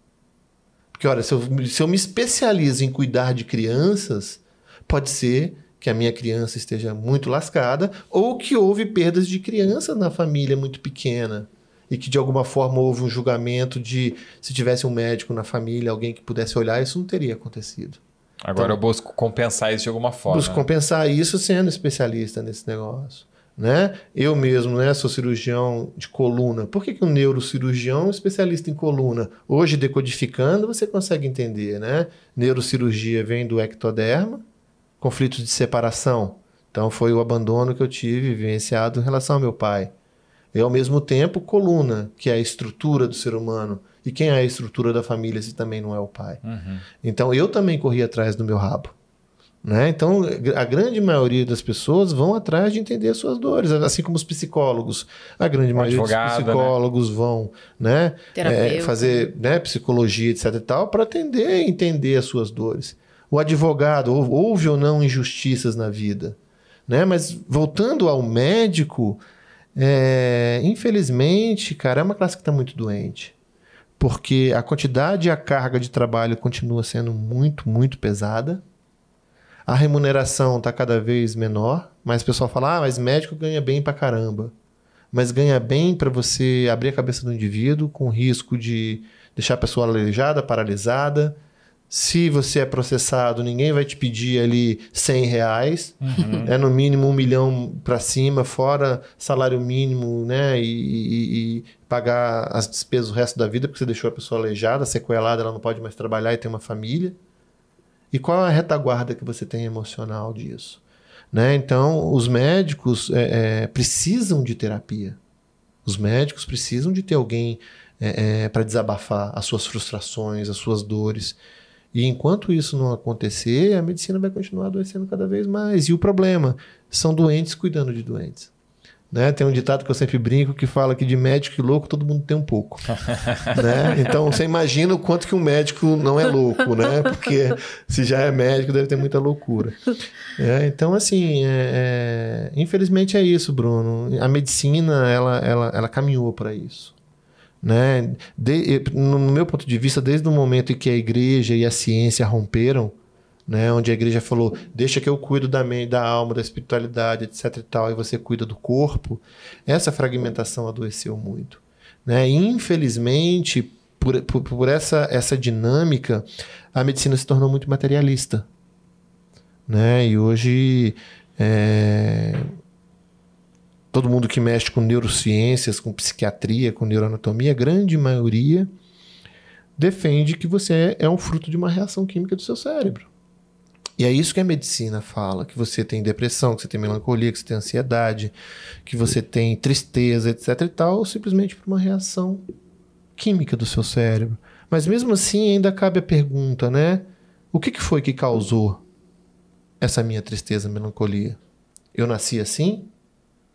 Porque, olha, se eu, se eu me especializo em cuidar de crianças, pode ser que a minha criança esteja muito lascada ou que houve perdas de criança na família muito pequena e que de alguma forma houve um julgamento de se tivesse um médico na família, alguém que pudesse olhar, isso não teria acontecido. Agora eu busco compensar isso de alguma forma. Busco compensar isso sendo especialista nesse negócio. Né? Eu mesmo né, sou cirurgião de coluna. Por que, que um neurocirurgião é especialista em coluna? Hoje, decodificando, você consegue entender. Né? Neurocirurgia vem do ectoderma, conflitos de separação. Então foi o abandono que eu tive vivenciado em relação ao meu pai. E ao mesmo tempo, coluna, que é a estrutura do ser humano. E quem é a estrutura da família se também não é o pai? Uhum. Então eu também corri atrás do meu rabo. Né? Então, a grande maioria das pessoas vão atrás de entender as suas dores, assim como os psicólogos. A grande O maioria advogado, dos psicólogos vão né, é, fazer né, psicologia, etc. e tal, para atender e entender as suas dores. O advogado, hou- houve ou não injustiças na vida. Né? Mas voltando ao médico, é, infelizmente, cara, é uma classe que está muito doente. Porque a quantidade e a carga de trabalho continua sendo muito, muito pesada. A remuneração está cada vez menor, mas o pessoal fala: ah, mas médico ganha bem pra caramba. Mas ganha bem para você abrir a cabeça do indivíduo com risco de deixar a pessoa aleijada, paralisada. Se você é processado, ninguém vai te pedir ali 100 reais. É no mínimo um milhão para cima, fora salário mínimo, né? E, e- e pagar as despesas o resto da vida, porque você deixou a pessoa aleijada, sequelada, ela não pode mais trabalhar e tem uma família. E qual é a retaguarda que você tem emocional disso? Né? Então, os médicos é, é, precisam de terapia. Os médicos precisam de ter alguém para desabafar as suas frustrações, as suas dores. E enquanto isso não acontecer, a medicina vai continuar adoecendo cada vez mais. E o problema são doentes cuidando de doentes. Né? Tem um ditado que eu sempre brinco que fala que de médico e louco todo mundo tem um pouco. né? Então você imagina o quanto que um médico não é louco, né? Porque se já é médico deve ter muita loucura. É, então, assim, é- é- infelizmente é isso, Bruno. A medicina ela, ela, ela caminhou para isso. Né? De- no meu ponto de vista, desde o momento em que a igreja e a ciência romperam, né, onde a igreja falou, deixa que eu cuido da mente, da alma, da espiritualidade, etc e tal, e você cuida do corpo, essa fragmentação adoeceu muito. Né? Infelizmente, por, por, por essa, essa dinâmica, a medicina se tornou muito materialista. Né? E hoje, é, todo mundo que mexe com neurociências, com psiquiatria, com neuroanatomia, a grande maioria defende que você é um fruto de uma reação química do seu cérebro. E é isso que a medicina fala, que você tem depressão, que você tem melancolia, que você tem ansiedade, que você tem tristeza, etc e tal, simplesmente por uma reação química do seu cérebro. Mas mesmo assim ainda cabe a pergunta, né? O que, que foi que causou essa minha tristeza, melancolia? Eu nasci assim?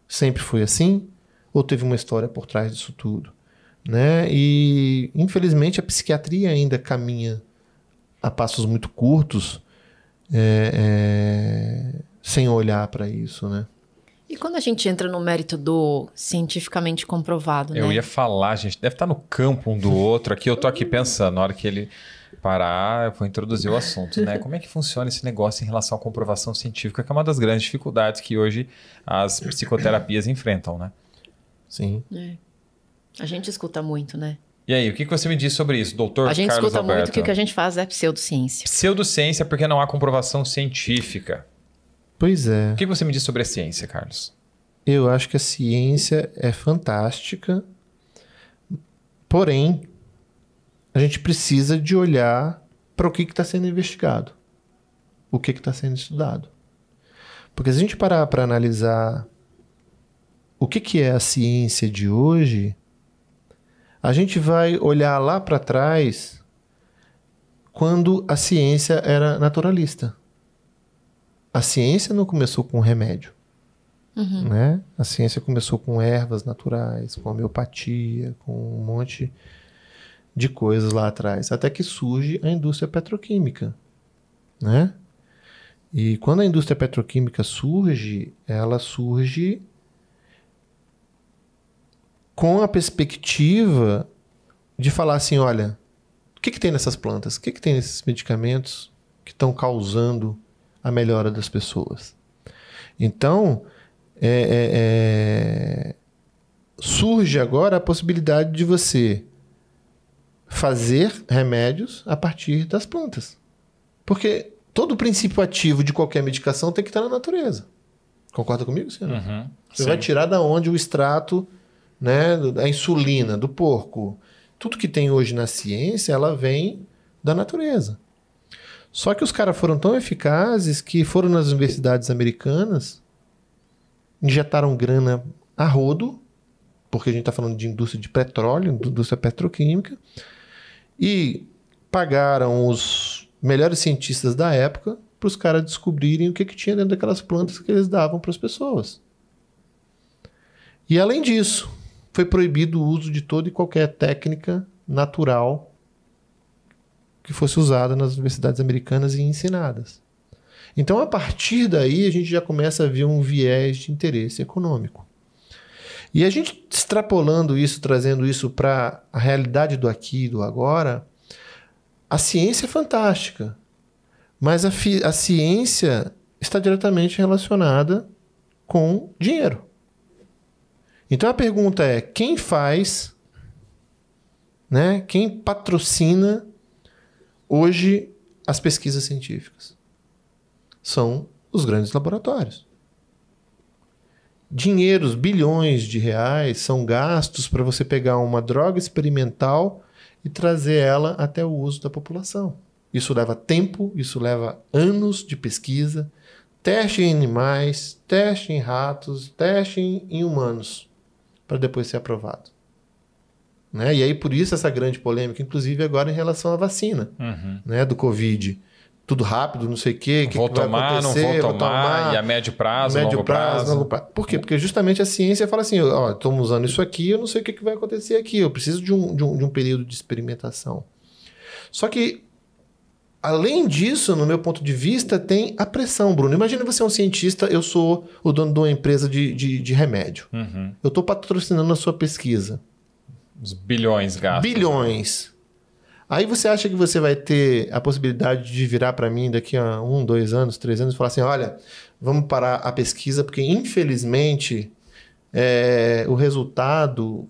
Sempre foi assim? Ou teve uma história por trás disso tudo? Né? E infelizmente a psiquiatria ainda caminha a passos muito curtos é, é, sem olhar para isso, né? E quando a gente entra no mérito do cientificamente comprovado, Eu né? ia falar, gente, deve estar no campo um do outro. Aqui eu tô aqui pensando, na hora que ele parar, eu vou introduzir o assunto, né? Como é que funciona esse negócio em relação à comprovação científica, que é uma das grandes dificuldades que hoje as psicoterapias enfrentam, né? Sim. É. A gente escuta muito, né? E aí, o que que você me diz sobre isso, doutor A gente Carlos escuta Alberto? muito que o que a gente faz é pseudociência. Pseudociência porque não há comprovação científica. Pois é. O que você me diz sobre a ciência, Carlos? Eu acho que a ciência é fantástica, porém, a gente precisa de olhar para o que está sendo investigado, o que está sendo estudado. Porque se a gente parar para analisar o que, que é a ciência de hoje, a gente vai olhar lá para trás quando a ciência era naturalista. A ciência não começou com remédio. Né? A ciência começou com ervas naturais, com homeopatia, com um monte de coisas lá atrás, até que surge a indústria petroquímica, né? E quando a indústria petroquímica surge, ela surge com a perspectiva de falar assim, olha, o que, que tem nessas plantas? O que, que tem nesses medicamentos que estão causando a melhora das pessoas? Então, é, é, é, surge agora a possibilidade de você fazer remédios a partir das plantas. Porque todo o princípio ativo de qualquer medicação tem que estar na natureza. Concorda comigo, senhor? Uhum. Você Sim. vai tirar da onde o extrato, né, da insulina, do porco. Tudo que tem hoje na ciência, ela vem da natureza. Só que os caras foram tão eficazes que foram nas universidades americanas injetaram grana a rodo, porque a gente está falando de indústria de petróleo, indústria petroquímica, e pagaram os melhores cientistas da época para os caras descobrirem o que, que tinha dentro daquelas plantas que eles davam para as pessoas. E além disso, foi proibido o uso de toda e qualquer técnica natural que fosse usada nas universidades americanas e ensinadas. Então, a partir daí, a gente já começa a ver um viés de interesse econômico. E a gente extrapolando isso, trazendo isso para a realidade do aqui e do agora, a ciência é fantástica, mas a, a ciência está diretamente relacionada com dinheiro. Então a pergunta é: quem faz, né? Quem patrocina hoje as pesquisas científicas? São os grandes laboratórios. Dinheiros, bilhões de reais são gastos para você pegar uma droga experimental e trazer ela até o uso da população. Isso leva tempo, isso leva anos de pesquisa, teste em animais, teste em ratos, teste em humanos para depois ser aprovado. Né? E aí, por isso, essa grande polêmica, inclusive agora em relação à vacina uhum. né, do Covid. Tudo rápido, não sei o quê. Vou que tomar, não vou tomar, vou tomar, e a médio prazo, médio longo prazo, prazo. Longo prazo. Por quê? Porque justamente a ciência fala assim: ó, estamos usando isso aqui, eu não sei o que, que vai acontecer aqui, eu preciso de um, de, um, de um período de experimentação. Só que Além disso, no meu ponto de vista, tem a pressão, Bruno. Imagina você é um cientista, eu sou o dono de uma empresa de, de, de remédio. Uhum. Eu estou patrocinando a sua pesquisa. Os bilhões gastos. Bilhões. Aí você acha que você vai ter a possibilidade de virar para mim daqui a um, dois anos, três anos e falar assim: olha, vamos parar a pesquisa, porque infelizmente é, o resultado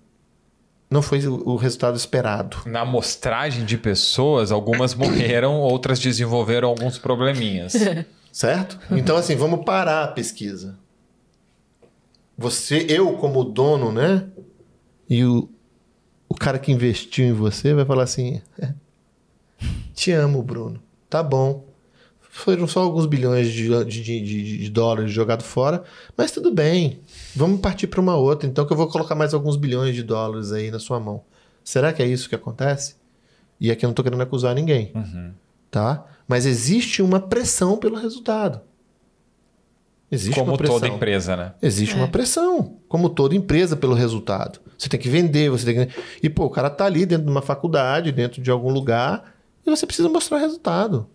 não foi o resultado esperado. Na amostragem de pessoas, algumas morreram, outras desenvolveram alguns probleminhas. certo? Então, assim, vamos parar a pesquisa. Você, eu como dono, né? E o, o cara que investiu em você vai falar assim: é, Te amo, Bruno. Tá bom. Foram só alguns bilhões de, de, de, de dólares jogados fora, mas tudo bem. Vamos partir para uma outra, então, que eu vou colocar mais alguns bilhões de dólares aí na sua mão. Será que é isso que acontece? E aqui eu não estou querendo acusar ninguém. Uhum. Tá? Mas existe uma pressão pelo resultado. Existe como toda empresa, né? Existe é. uma pressão, como toda empresa, pelo resultado. Você tem que vender, você tem que. E, pô, o cara tá ali dentro de uma faculdade, dentro de algum lugar, e você precisa mostrar resultado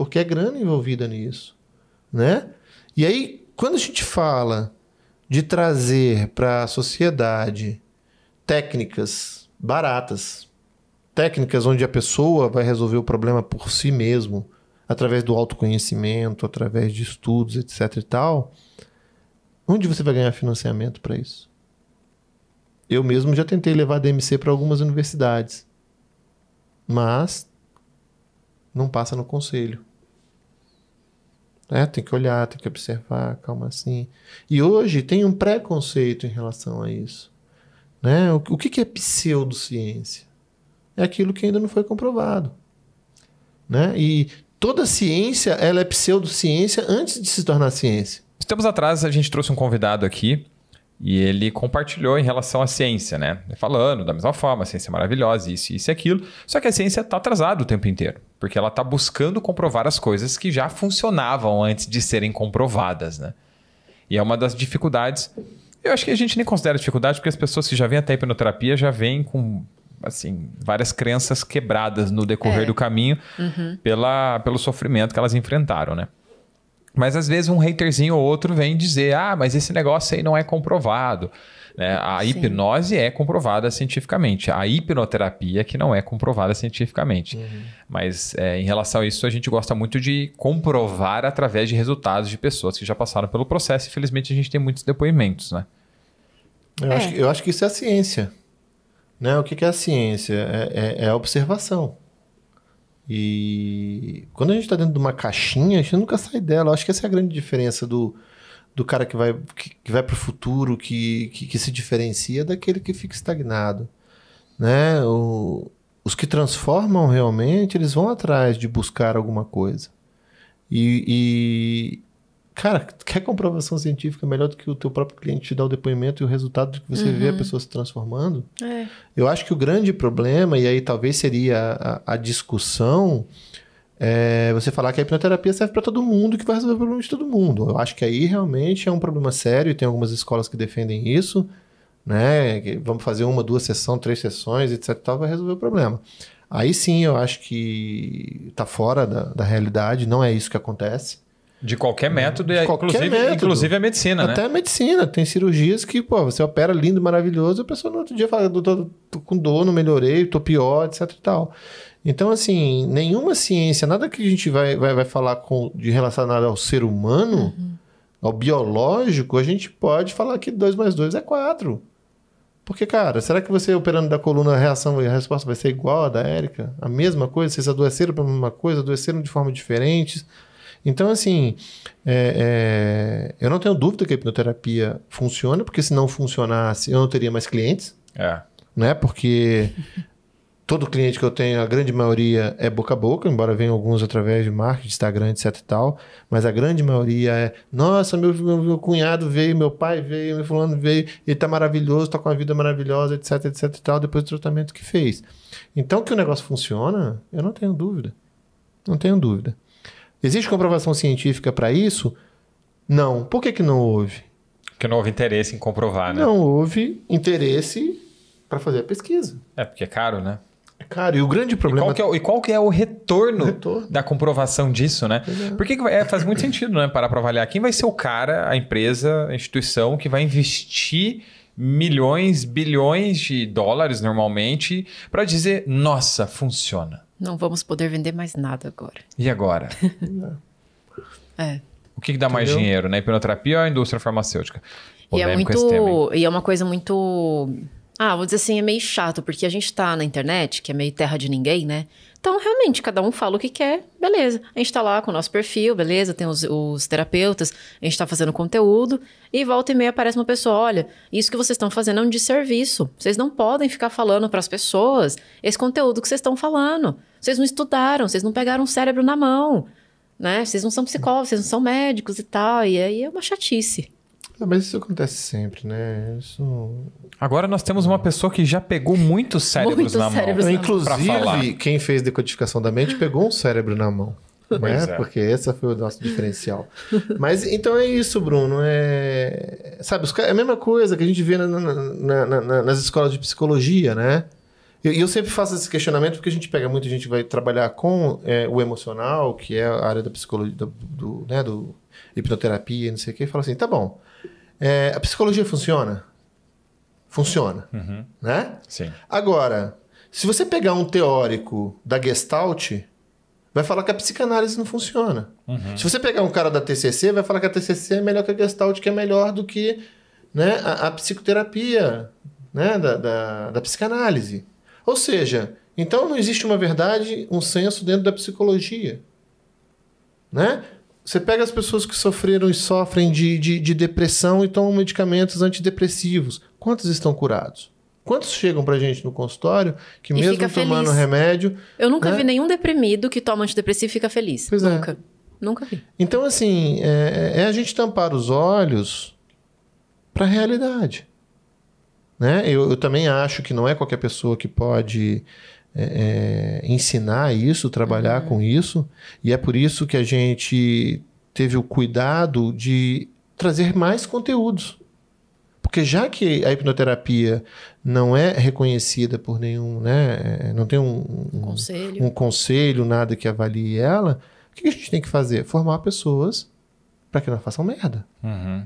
porque é grana envolvida nisso, né? E aí, quando a gente fala de trazer para a sociedade técnicas baratas, técnicas onde a pessoa vai resolver o problema por si mesmo, através do autoconhecimento, através de estudos, etc e tal, onde você vai ganhar financiamento para isso? Eu mesmo já tentei levar DMC para algumas universidades, mas não passa no conselho. É, tem que olhar, tem que observar, calma assim. E hoje tem um preconceito em relação a isso. Né? O, o que, que é pseudociência? É aquilo que ainda não foi comprovado. Né? E toda ciência ela é pseudociência antes de se tornar ciência. Tempos atrás a gente trouxe um convidado aqui e ele compartilhou em relação à ciência, né? Falando da mesma forma, a ciência é maravilhosa, isso, isso e aquilo. Só que a ciência está atrasada o tempo inteiro, porque ela está buscando comprovar as coisas que já funcionavam antes de serem comprovadas, né? E é uma das dificuldades. Eu acho que a gente nem considera dificuldade, porque as pessoas que já vêm até a hipnoterapia já vêm com assim várias crenças quebradas no decorrer é. do caminho uhum. pela, pelo sofrimento que elas enfrentaram, né? Mas às vezes um haterzinho ou outro vem dizer: ah, mas esse negócio aí não é comprovado. Né? A Sim. hipnose é comprovada cientificamente. A hipnoterapia que não é comprovada cientificamente. Uhum. Mas é, em relação a isso, a gente gosta muito de comprovar através de resultados de pessoas que já passaram pelo processo. E felizmente a gente tem muitos depoimentos, né? Eu, é. acho, eu acho que isso é a ciência. Né? O que, é a ciência? É, é, é a observação. E quando a gente está dentro de uma caixinha, a gente nunca sai dela. Eu acho que essa é a grande diferença do, do cara que vai, que, que vai para o futuro, que, que, que, se diferencia daquele que fica estagnado. Né? O, os que transformam realmente, eles vão atrás de buscar alguma coisa. E Cara, quer comprovação científica melhor do que o teu próprio cliente te dar o depoimento e o resultado de que você vê a pessoa se transformando? É. Eu acho que o grande problema, e aí talvez seria a, a discussão, é você falar que a hipnoterapia serve para todo mundo, que vai resolver o problema de todo mundo. Eu acho que aí realmente é um problema sério, e tem algumas escolas que defendem isso, né? Que vamos fazer uma, duas sessões, três sessões, etc. Tal, vai resolver o problema. Aí sim eu acho que está fora da, da realidade, não é isso que acontece. De qualquer método, De qualquer inclusive, método. inclusive a medicina, Até né? a medicina, tem cirurgias que, pô, você opera lindo, maravilhoso, e a pessoa no outro dia fala, doutor, tô com dor, não melhorei, tô pior, etc e tal. Então, assim, nenhuma ciência, nada que a gente vai, vai, vai falar com, de relacionado ao ser humano, ao biológico, a gente pode falar que 2 mais 2 é 4. Porque, cara, será que você operando da coluna, a reação e a resposta vai ser igual a da Érica? A mesma coisa? Vocês adoeceram para a mesma coisa, adoeceram de forma diferente? Então, assim, é, é, eu não tenho dúvida que a hipnoterapia funciona, porque se não funcionasse, eu não teria mais clientes, É. né? Porque todo cliente que eu tenho, a grande maioria é boca a boca, embora venham alguns através de marketing, Instagram, etc e tal, mas a grande maioria é, nossa, meu, meu, meu cunhado veio, meu pai veio, meu fulano veio, ele tá maravilhoso, tá com uma vida maravilhosa, etc, etc e tal, depois do tratamento que fez. Então, que o negócio funciona, eu não tenho dúvida. Não tenho dúvida. Existe comprovação científica para isso? Não. Por que, que não houve? Porque não houve interesse em comprovar, né? Não houve interesse para fazer a pesquisa. É, porque é caro, né? Cara, e o grande E problema. qual, que é, o- e qual que é o retorno, O retorno. da comprovação disso, né? Porque que vai- é, faz muito sentido, né? Parar para avaliar quem vai ser o cara, a empresa, a instituição que vai investir milhões, bilhões de dólares normalmente para dizer, nossa, funciona. Não vamos poder vender mais nada agora. E agora? É. O que, que dá mais Entendeu? dinheiro, na hipnoterapia ou a indústria farmacêutica? E é muito. E é uma coisa muito. Ah, vou dizer assim, é meio chato, porque a gente tá na internet, que é meio terra de ninguém, né? Então, realmente, cada um fala o que quer, beleza. A gente tá lá com o nosso perfil, beleza? Tem os, os terapeutas, a gente tá fazendo conteúdo, e volta e meia aparece uma pessoa: olha, isso que vocês estão fazendo é um desserviço. Vocês não podem ficar falando pras pessoas esse conteúdo que vocês estão falando. Vocês não estudaram, vocês não pegaram o cérebro na mão, né? Vocês não são psicólogos, vocês não são médicos e tal. E aí é uma chatice. Ah, mas isso acontece sempre, né? Isso. Agora nós temos uma pessoa que já pegou muitos cérebros Muitos na cérebros mão. na mão. pra falar. Inclusive, quem fez decodificação da mente pegou um cérebro na mão. Né? é. Porque esse foi o nosso diferencial. Mas então é isso, Bruno. É... Sabe, é a mesma coisa que a gente vê na- na- na- na- na- nas escolas de psicologia, né? E eu, eu sempre faço esse questionamento porque a gente pega muita gente que vai trabalhar com é, o emocional, que é a área da psicologia, do, do, né, do hipnoterapia, e não sei o quê, e fala assim: tá bom, é, a psicologia funciona? Funciona, Uhum. né? Sim. Agora, se você pegar um teórico da Gestalt, vai falar que a psicanálise não funciona. Se você pegar um cara da TCC, vai falar que a TCC é melhor que a Gestalt, que é melhor do que né, a, a psicoterapia né, da, da, da psicanálise. Ou seja, então não existe uma verdade, um senso dentro da psicologia. Né? Você pega as pessoas que sofreram e sofrem de, de, de depressão e tomam medicamentos antidepressivos. Quantos estão curados? Quantos chegam pra gente no consultório que E mesmo tomando feliz. remédio... Eu nunca né? vi nenhum deprimido que toma antidepressivo e fica feliz. Pois é. nunca. Nunca vi. Então, assim, é, é a gente tampar os olhos para a realidade. Né? Eu, eu também acho que não é qualquer pessoa que pode é, é, ensinar isso, trabalhar com isso, e é por isso que a gente teve o cuidado de trazer mais conteúdos. Porque já que a hipnoterapia não é reconhecida por nenhum, né, é, não tem um, um- Conselho. um conselho, nada que avalie ela, o que a gente tem que fazer? Formar pessoas para que não façam merda. Uhum.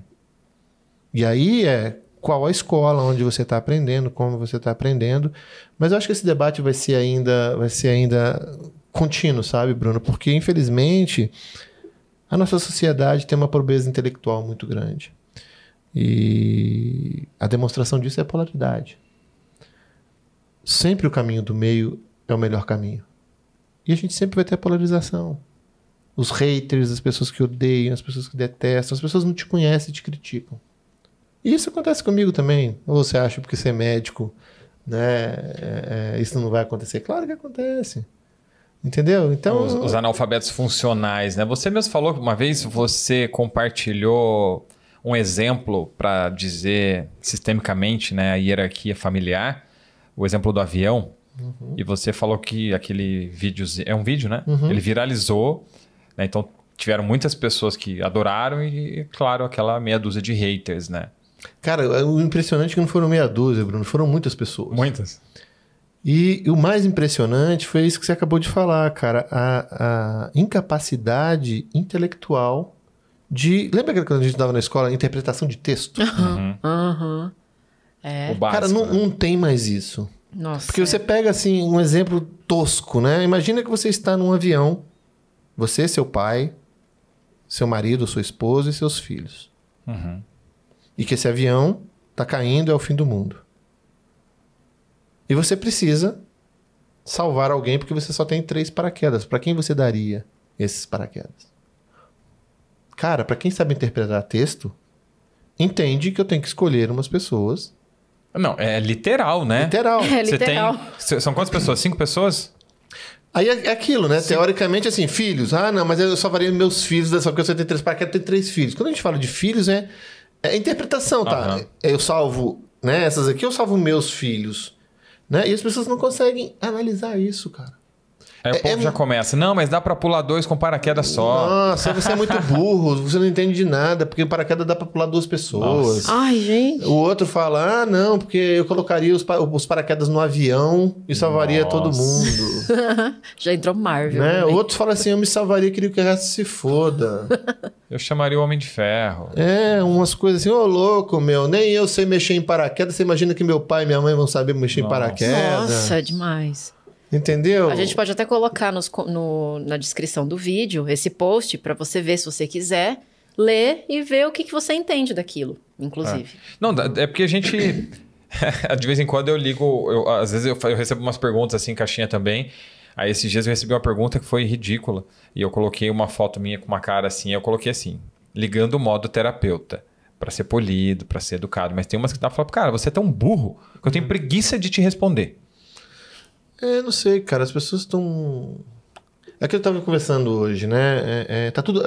E aí é qual a escola onde você está aprendendo, como você está aprendendo. Mas eu acho que esse debate vai ser ainda, vai ser ainda contínuo, sabe, Bruno? Porque infelizmente a nossa sociedade tem uma pobreza intelectual muito grande. E a demonstração disso é a polaridade. Sempre o caminho do meio é o melhor caminho. E a gente sempre vai ter a polarização. Os haters, as pessoas que odeiam, as pessoas que detestam, as pessoas não te conhecem e te criticam. E isso acontece comigo também. Ou você acha porque você é médico, né? é, é, isso não vai acontecer? Claro que acontece. Entendeu? Então. Os, os analfabetos funcionais, né? Você mesmo falou que uma vez você compartilhou um exemplo para dizer sistemicamente né, a hierarquia familiar, o exemplo do avião. Uhum. E você falou que aquele vídeo. É um vídeo, né? Uhum. Ele viralizou. Né? Então tiveram muitas pessoas que adoraram e, claro, aquela meia dúzia de haters, né? Cara, o impressionante é que não foram meia dúzia, Bruno, foram muitas pessoas. Muitas. E o mais impressionante foi isso que você acabou de falar, cara. A, a incapacidade intelectual de. Lembra quando a gente estava na escola? Interpretação de texto? Uhum. uhum. É. O básico, cara, não, né? não tem mais isso. Nossa. Porque você pega, assim, um exemplo tosco, né? Imagina que você está num avião, você, seu pai, seu marido, sua esposa e seus filhos. Uhum. E que esse avião está caindo é o fim do mundo. E você precisa salvar alguém porque você só tem três paraquedas. Para quem você daria esses paraquedas? Cara, para quem sabe interpretar texto, entende que eu tenho que escolher umas pessoas. Não, é literal, né? Literal. É Você literal. tem. São quantas pessoas? Cinco pessoas? Aí é é aquilo, né? Teoricamente, assim, filhos. Ah, não, mas eu salvaria meus filhos dessa porque você tem três paraquedas, tem três filhos. Quando a gente fala de filhos, é, é interpretação, tá? Aham. Eu salvo, né? Essas aqui eu salvo meus filhos. Né? E as pessoas não conseguem analisar isso, cara. Aí o É- povo é- já começa. Não, mas dá pra pular dois com paraquedas só. Nossa, você é muito burro, você não entende de nada, porque o paraquedas dá pra pular duas pessoas. Ai, gente. O outro fala, ah, não, porque eu colocaria os, pa- os paraquedas no avião e salvaria Nossa. todo mundo. Já entrou Marvel. né? O também. outro fala assim, eu me salvaria, queria que o resto se foda. Eu chamaria o Homem de Ferro. É, umas coisas assim, ô louco, meu, nem eu sei mexer em paraquedas, você imagina que meu pai e minha mãe vão saber mexer Nossa. em paraquedas. Nossa, demais. Entendeu? A gente pode até colocar nos no- na descrição do vídeo esse post para você ver se você quiser, ler e ver o que, que você entende daquilo, inclusive. Não, dá- é porque a gente. de vez em quando eu ligo. eu- às vezes eu, eu recebo umas perguntas assim, em caixinha também. Aí esses dias eu recebi uma pergunta que foi ridícula. E eu coloquei uma foto minha com uma cara assim. Eu coloquei assim: ligando o modo terapeuta. Pra ser polido, pra ser educado. Mas tem umas que dá pra falar, cara, você é tão burro que eu tenho preguiça de te responder. É, não sei, cara, as pessoas estão. É que eu tava conversando hoje, né? É, é, tá tudo.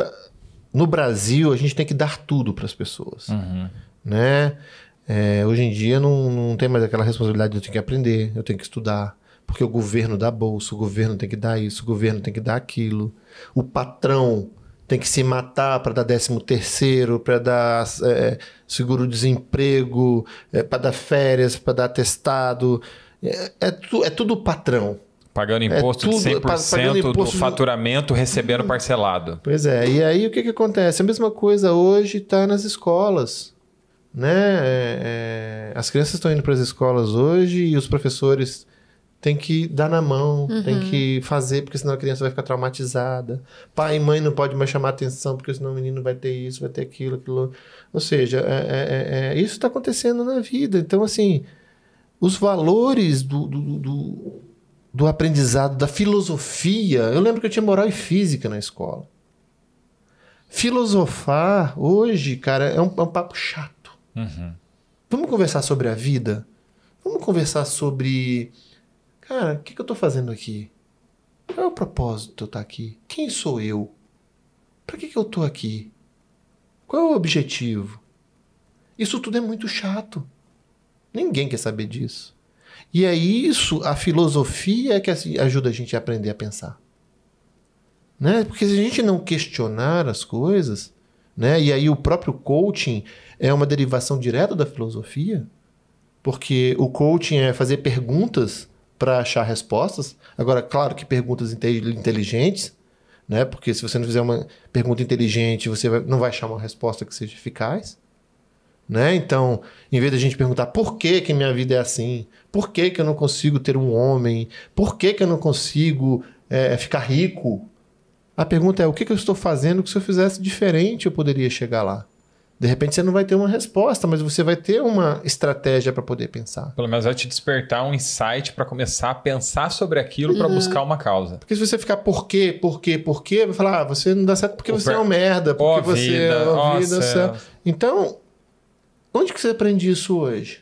No Brasil, a gente tem que dar tudo para as pessoas, né? É, hoje em dia não, não tem mais aquela responsabilidade de eu tenho que aprender, eu tenho que estudar, porque o governo dá bolsa, o governo tem que dar isso, o governo tem que dar aquilo, o patrão tem que se matar para dar décimo terceiro, para dar é, seguro-desemprego, é, para dar férias, para dar atestado. É, é, tu- é tudo patrão. Pagando É imposto tudo- de 100% pa- pagando do imposto do- faturamento, recebendo parcelado. Pois é, e aí o que, que acontece? A mesma coisa hoje está nas escolas. Né? É, é, as crianças estão indo para as escolas hoje e os professores têm que dar na mão, têm que fazer, porque senão a criança vai ficar traumatizada. Pai e mãe não pode mais chamar atenção, porque senão o menino vai ter isso, vai ter aquilo, aquilo. Ou seja, é- é- é- é- isso está acontecendo na vida. Então, assim, os valores do, do, do- do, do aprendizado, da filosofia. Eu lembro que eu tinha moral e física na escola. Filosofar hoje, cara, é um, é um papo chato. Uhum. Vamos conversar sobre a vida? Vamos conversar sobre. Cara, o que, que eu tô fazendo aqui? Qual é o propósito de eu estar aqui? Quem sou eu? Pra que, que eu tô aqui? Qual é o objetivo? Isso tudo é muito chato. Ninguém quer saber disso. E é isso, a filosofia é que assim, ajuda a gente a aprender a pensar. Né? Porque se a gente não questionar as coisas, né? E aí o próprio coaching é uma derivação direta da filosofia, porque o coaching é fazer perguntas para achar respostas. Agora, claro que perguntas inte- inteligentes, né? Porque se você não fizer uma pergunta inteligente, você não vai achar uma resposta que seja eficaz. Né? Então, em vez da gente perguntar por que, que minha vida é assim, por que, que eu não consigo ter um homem, por que, que eu não consigo é, ficar rico, a pergunta é o que, que eu estou fazendo que se eu fizesse diferente eu poderia chegar lá. De repente você não vai ter uma resposta, mas você vai ter uma estratégia para poder pensar. Pelo menos vai te despertar um insight para começar a pensar sobre aquilo para buscar uma causa. Porque se você ficar por quê, por quê, por quê, vai falar, ah, você não dá certo porque O você per- é um merda, porque você vida, é uma vida, céu. céu. Então, onde que você aprende isso hoje?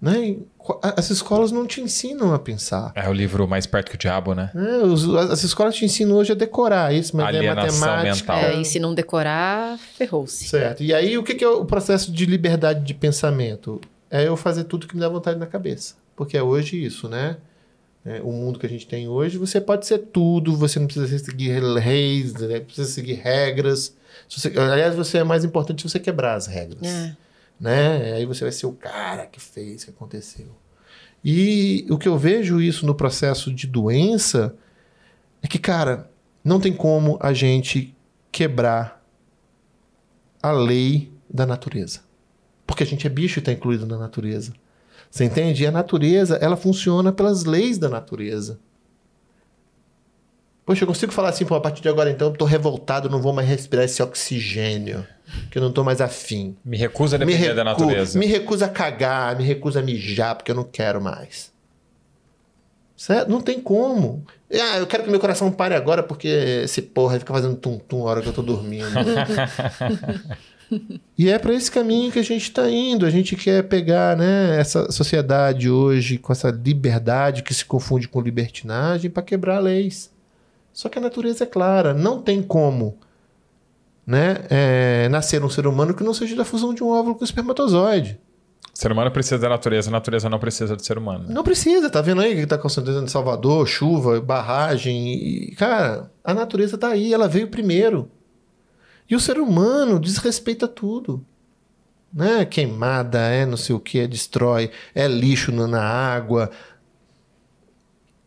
Né? As escolas não te ensinam a pensar. É o livro Mais Perto que o Diabo, né? É, os, as escolas te ensinam hoje a decorar isso, mas é Alienação matemática. mental. É, e se não decorar, ferrou-se. Certo. E aí, o que que é o processo de liberdade de pensamento? É eu fazer tudo que me dá vontade na cabeça. Porque é hoje isso, né? É, o mundo que a gente tem hoje, você pode ser tudo, você não precisa seguir leis, né? precisa seguir regras. Se você- aliás, você é mais importante se você quebrar as regras. É. né? Aí você vai ser o cara que fez, que aconteceu. E o que eu vejo isso no processo de doença é que, cara, não tem como a gente quebrar a lei da natureza. Porque a gente é bicho e está incluído na natureza. Você entende? E a natureza, ela funciona pelas leis da natureza. Poxa, eu consigo falar assim, pô, a partir de agora então eu revoltado, não vou mais respirar esse oxigênio, que eu não tô mais afim. Me recusa a depender da recu- natureza. Me recusa a cagar, me recusa a mijar, porque eu não quero mais. Certo? Não tem como. Ah, eu quero que meu coração pare agora, porque esse porra fica fazendo tum-tum a hora que eu tô dormindo. e é para esse caminho que a gente está indo. A gente quer pegar né, essa sociedade hoje com essa liberdade que se confunde com libertinagem para quebrar leis. Só que a natureza é clara, não tem como né, é, nascer um ser humano que não seja da fusão de um óvulo com espermatozoide. O ser humano precisa da natureza, a natureza não precisa do ser humano. Não precisa, tá vendo aí o que tá acontecendo em Salvador, chuva, barragem. E, cara, a natureza tá aí, ela veio primeiro. E o ser humano desrespeita tudo. Né? Queimada, é não sei o que, é destrói, é lixo na água.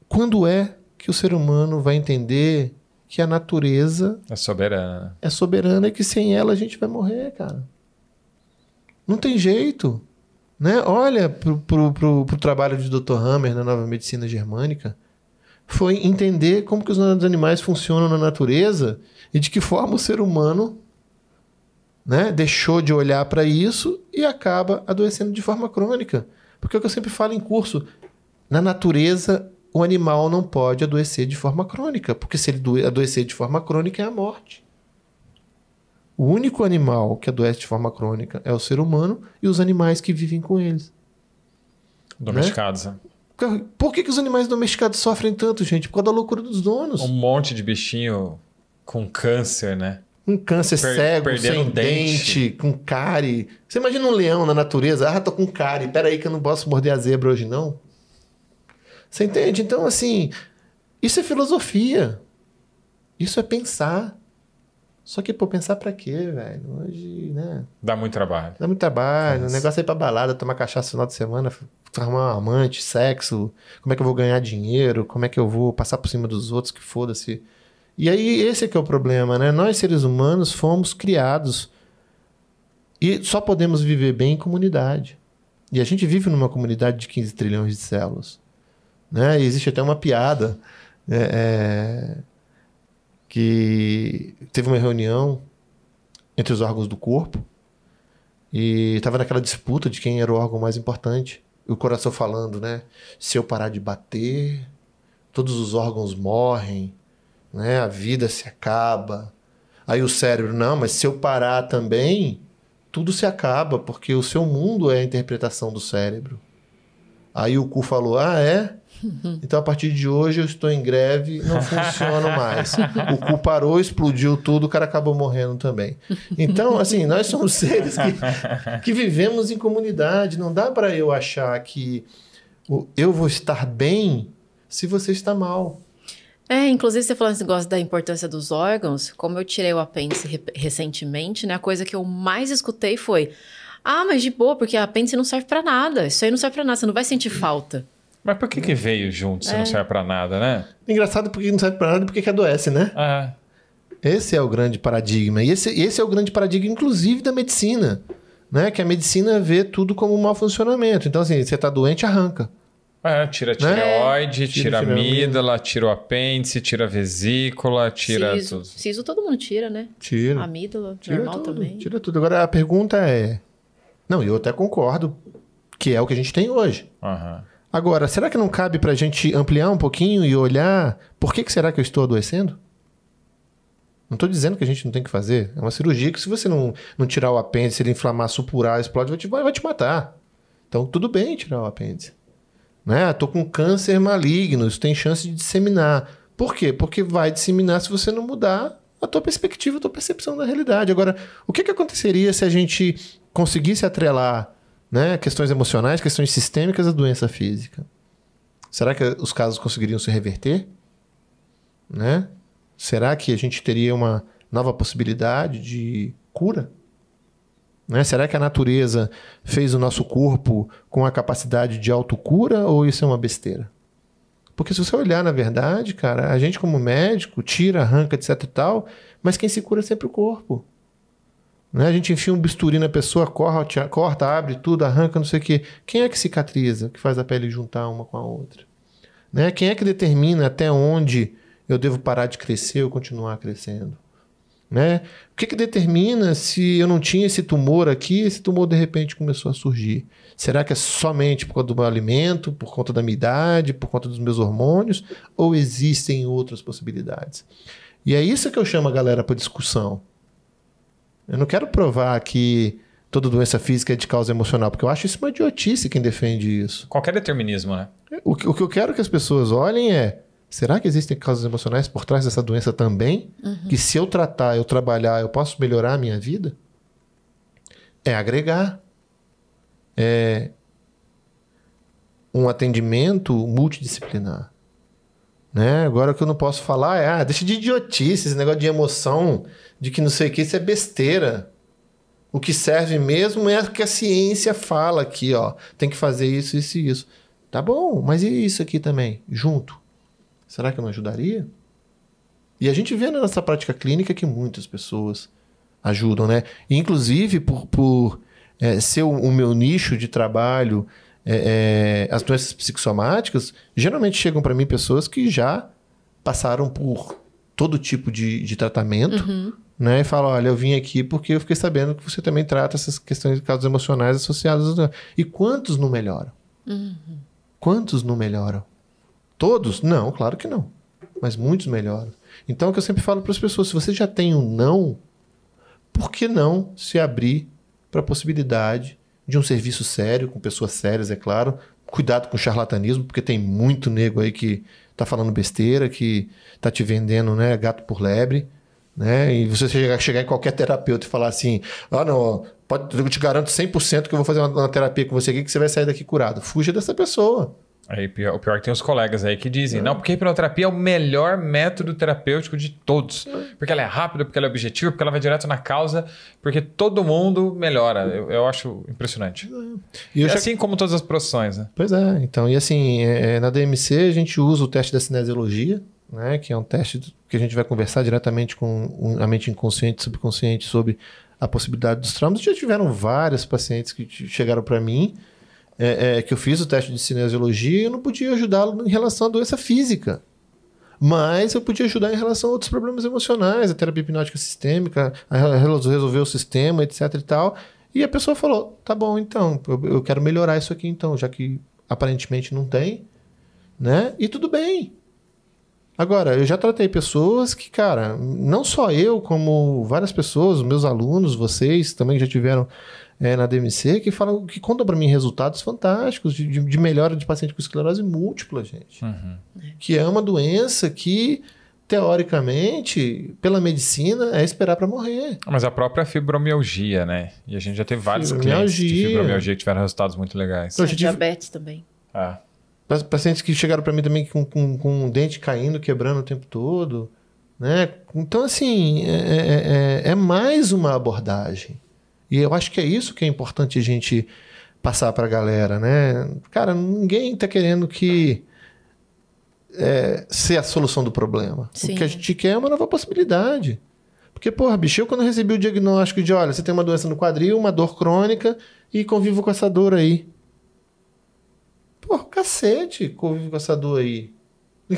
Quando é que o ser humano vai entender que a natureza É soberana. é soberana e que sem ela a gente vai morrer, cara. Não tem jeito. Né? Olha pro, pro, pro, pro trabalho de Dr. Hammer na nova medicina germânica. Foi entender como que os animais funcionam na natureza e de que forma o ser humano né, deixou de olhar para isso e acaba adoecendo de forma crônica. Porque é o que eu sempre falo em curso. Na natureza, o animal não pode adoecer de forma crônica, porque se ele doe- adoecer de forma crônica é a morte. O único animal que adoece de forma crônica é o ser humano e os animais que vivem com eles. Domesticados. né? Por que, que os animais domesticados sofrem tanto, gente? Por causa da loucura dos donos. Um monte de bichinho com câncer, né? Um câncer Per- cego, sem um dente. dente, com cárie. Você imagina um leão na natureza? Ah, tô com cárie. Pera aí que eu não posso morder a zebra hoje, não. Você entende? Então, assim, isso é filosofia. Isso é pensar. Só que, pô, pensar pra quê, velho? Hoje, né? Dá muito trabalho. Dá muito trabalho. O Nossa. negócio é ir pra balada, tomar cachaça no final de semana, arrumar um amante, sexo. Como é que eu vou ganhar dinheiro? Como é que eu vou passar por cima dos outros? Que foda-se. E aí, esse é que é o problema, né? Nós, seres humanos, fomos criados e só podemos viver bem em comunidade. E a gente vive numa comunidade de 15 trilhões de células. Né? E existe até uma piada é, é, que teve uma reunião entre os órgãos do corpo e estava naquela disputa de quem era o órgão mais importante. E o coração falando, né? Se eu parar de bater, todos os órgãos morrem, né? A vida se acaba. Aí o cérebro, não, mas se eu parar também, tudo se acaba, porque o seu mundo é a interpretação do cérebro. Aí o cu falou: Ah, é? Então a partir de hoje eu estou em greve, não funciono mais. O cu parou, explodiu tudo, o cara acabou morrendo também. Então, assim, nós somos seres que, que vivemos em comunidade. Não dá para eu achar que eu vou estar bem se você está mal. É, inclusive você falando esse negócio da importância dos órgãos, como eu tirei o apêndice re- recentemente, né? A coisa que eu mais escutei foi: "Ah, mas de boa, porque a apêndice não serve pra nada. Isso aí não serve pra nada, você não vai sentir falta". Mas por que, que veio junto se É. não serve pra nada, né? Engraçado porque não serve para nada e porque que adoece, né? Ah, Esse é o grande paradigma. E esse, esse é o grande paradigma, inclusive, da medicina. Né? Que a medicina vê tudo como um mau funcionamento. Então, assim, você está doente, arranca. é, tira a tireoide, Tira tira a amígdala, tira o apêndice, tira a vesícula, tira siso, tudo. siso todo mundo tira, né? Tira. Amígdala, Tira normal tudo, também. Tira tudo. Agora, a pergunta é... Não, e eu até concordo que é o que a gente tem hoje. Aham. Agora, será que não cabe para a gente ampliar um pouquinho e olhar por que, que será que eu estou adoecendo? Não estou dizendo que a gente não tem que fazer. É uma cirurgia que se você não, não tirar o apêndice, ele inflamar, supurar, explode, vai te, vai te matar. Então, tudo bem tirar o apêndice. Né? Tô com câncer maligno, isso tem chance de disseminar. Por quê? Porque vai disseminar se você não mudar a tua perspectiva, a tua percepção da realidade. Agora, o que, que aconteceria se a gente conseguisse atrelar né, questões emocionais, questões sistêmicas à doença física? Será que os casos conseguiriam se reverter? Né? Será que a gente teria uma nova possibilidade de cura? Né? Será que a natureza fez o nosso corpo com a capacidade de autocura ou isso é uma besteira? Porque se você olhar na verdade, cara, a gente como médico tira, arranca, etc e tal, mas quem se cura é sempre o corpo. Né? A gente enfia um bisturi na pessoa, corta, corta, abre tudo, arranca, não sei o quê. Quem é que cicatriza, que faz a pele juntar uma com a outra? Né? Quem é que determina até onde eu devo parar de crescer ou continuar crescendo? Né? O que, que determina se eu não tinha esse tumor aqui esse tumor de repente começou a surgir? Será que é somente por conta do meu alimento, por conta da minha idade, por conta dos meus hormônios? Ou existem outras possibilidades? E é isso que eu chamo a galera para discussão. Eu não quero provar que toda doença física é de causa emocional, porque eu acho isso uma idiotice quem defende isso. Qualquer determinismo, né? O que, o que eu quero que as pessoas olhem é Será que existem causas emocionais por trás dessa doença também? Uhum. Que se eu tratar, eu trabalhar, eu posso melhorar a minha vida? É agregar. É um atendimento multidisciplinar. Né? Agora o que eu não posso falar é, ah, deixa de idiotice, esse negócio de emoção, de que não sei o que, isso é besteira. O que serve mesmo é o que a ciência fala aqui, ó. Tem que fazer isso, isso e isso. Tá bom, mas e isso aqui também, junto? Será que não ajudaria? E a gente vê na nossa prática clínica que muitas pessoas ajudam, né? inclusive, por, por é, ser o, o, meu nicho de trabalho, é, é, as doenças psicossomáticas, geralmente chegam para mim pessoas que já passaram por todo tipo de, de tratamento, uhum. né? E falam, olha, eu vim aqui porque eu fiquei sabendo que você também trata essas questões de causas emocionais associadas. E quantos não melhoram? Uhum. Quantos não melhoram? Todos? Não, claro que não. Mas muitos melhoram. Então, é o que eu sempre falo para as pessoas: se você já tem um não, por que não se abrir para a possibilidade de um serviço sério, com pessoas sérias, é claro? Cuidado com o charlatanismo, porque tem muito nego aí que tá falando besteira, que tá te vendendo né, gato por lebre. Né? E você chegar, chegar em qualquer terapeuta e falar assim: ah, não, pode, eu te garanto 100% que eu vou fazer uma, uma terapia com você aqui que você vai sair daqui curado. Fuja dessa pessoa. Aí, pior, o pior é que tem os colegas aí que dizem, é. não, porque a hipnoterapia é o melhor método terapêutico de todos. É. Porque ela é rápida, porque ela é objetiva, porque ela vai direto na causa, porque todo mundo melhora. Eu, eu acho impressionante. É. E é já... assim como todas as profissões, né? Pois é, então, e assim, é, é na DMC a gente usa o teste da cinesiologia, né, que é um teste que a gente vai conversar diretamente com a mente inconsciente e subconsciente sobre a possibilidade dos traumas. Já tiveram vários pacientes que chegaram para mim é, é, que eu fiz o teste de cinesiologia eu não podia ajudá-lo em relação à doença física. Mas eu podia ajudar em relação a outros problemas emocionais, a terapia hipnótica sistêmica, a resolver o sistema, etc e tal. E a pessoa falou: tá bom, então, eu, eu quero melhorar isso aqui, então, já que aparentemente não tem, né? E tudo bem. Agora, eu já tratei pessoas que, cara, não só eu, como várias pessoas, meus alunos, vocês também já tiveram é, na DMC que falam que contam para mim resultados fantásticos de, de, de, melhora de paciente com esclerose múltipla, gente. Uhum. Que é uma doença que, teoricamente, pela medicina, é esperar para morrer. Mas a própria fibromialgia, né? E a gente já teve vários clientes de fibromialgia que tiveram resultados muito legais. Então, tive... Diabetes também. Ah. Pacientes que chegaram para mim também com, com, com um dente caindo, quebrando o tempo todo. Né? Então, assim, é, é, é, é mais uma abordagem. E eu acho que é isso que é importante a gente passar para a galera, né? Cara, ninguém está querendo que é, ser a solução do problema. Sim. O que a gente quer é uma nova possibilidade. Porque, porra, bicho, eu quando recebi o diagnóstico de, olha, você tem uma doença no quadril, uma dor crônica e convivo com essa dor aí. Porra, cacete, convivo com essa dor aí.